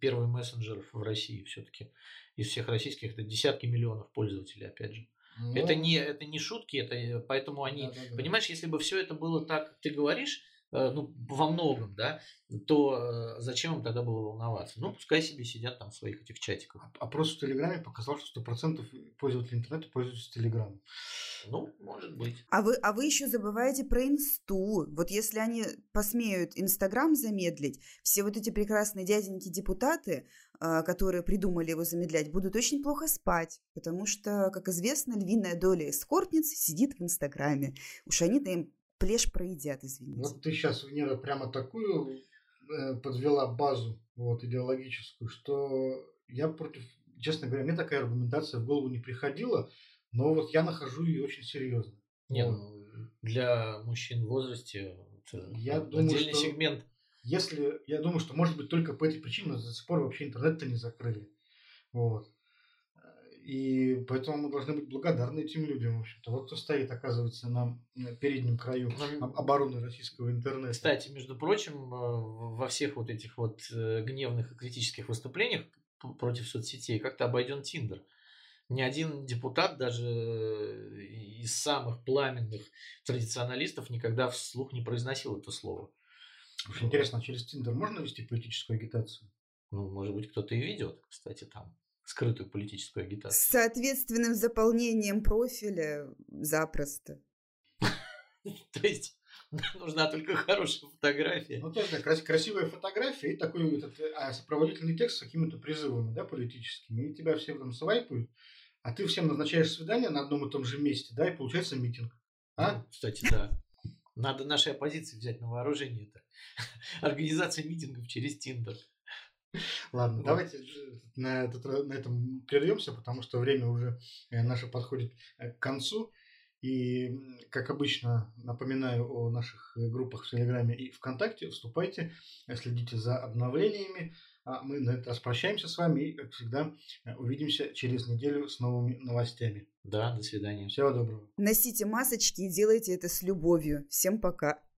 Speaker 1: первый мессенджер в России все-таки. Из всех российских это десятки миллионов пользователей, опять же. Ну, это, не, это не шутки, это поэтому они... Да, да, да. Понимаешь, если бы все это было так, как ты говоришь, Э, ну, во многом, да, то э, зачем им тогда было волноваться? Ну, пускай себе сидят там в своих этих чатиках.
Speaker 2: Опрос в Телеграме показал, что 100% пользователей интернета пользуются Телеграмом.
Speaker 1: Ну, может быть.
Speaker 3: А вы, а вы еще забываете про инсту. Вот если они посмеют Инстаграм замедлить, все вот эти прекрасные дяденьки-депутаты, э, которые придумали его замедлять, будут очень плохо спать, потому что, как известно, львиная доля эскортниц сидит в Инстаграме. Уж они-то им плешь проедят, извините.
Speaker 2: Вот ты сейчас, Венера, прямо такую э, подвела базу вот, идеологическую, что я против, честно говоря, мне такая аргументация в голову не приходила, но вот я нахожу ее очень серьезно.
Speaker 1: Нет, ну, для мужчин в возрасте
Speaker 2: я
Speaker 1: отдельный
Speaker 2: думаю, что
Speaker 1: сегмент.
Speaker 2: Если, я думаю, что может быть только по этой причине до сих пор вообще интернет-то не закрыли. Вот. И поэтому мы должны быть благодарны этим людям. В общем-то. Вот кто стоит, оказывается, на переднем краю обороны российского интернета.
Speaker 1: Кстати, между прочим, э, во всех вот этих вот э, гневных и критических выступлениях против соцсетей как-то обойден Тиндер. Ни один депутат, даже э, из самых пламенных традиционалистов, никогда вслух не произносил это слово.
Speaker 2: Очень интересно, а через Тиндер можно вести политическую агитацию?
Speaker 1: Ну, может быть, кто-то и ведет, кстати, там скрытую политическую агитацию.
Speaker 3: С соответственным заполнением профиля запросто.
Speaker 1: То есть нужна только хорошая фотография.
Speaker 2: Ну, то есть, красивая фотография и такой этот, а, сопроводительный текст с какими-то призывами, да, политическими. И тебя все там свайпают, а ты всем назначаешь свидание на одном и том же месте, да, и получается митинг. А?
Speaker 1: Ну, кстати, да. Надо нашей оппозиции взять на вооружение это. Организация митингов через Тиндер.
Speaker 2: Ладно, вот. давайте на, этот, на этом прервемся, потому что время уже э, наше подходит э, к концу. И, как обычно, напоминаю о наших э, группах в Телеграме и ВКонтакте. Вступайте, следите за обновлениями. А мы на этот раз прощаемся с вами и, как всегда, увидимся через неделю с новыми новостями.
Speaker 1: Да, до свидания.
Speaker 2: Всего доброго.
Speaker 3: Носите масочки и делайте это с любовью. Всем пока.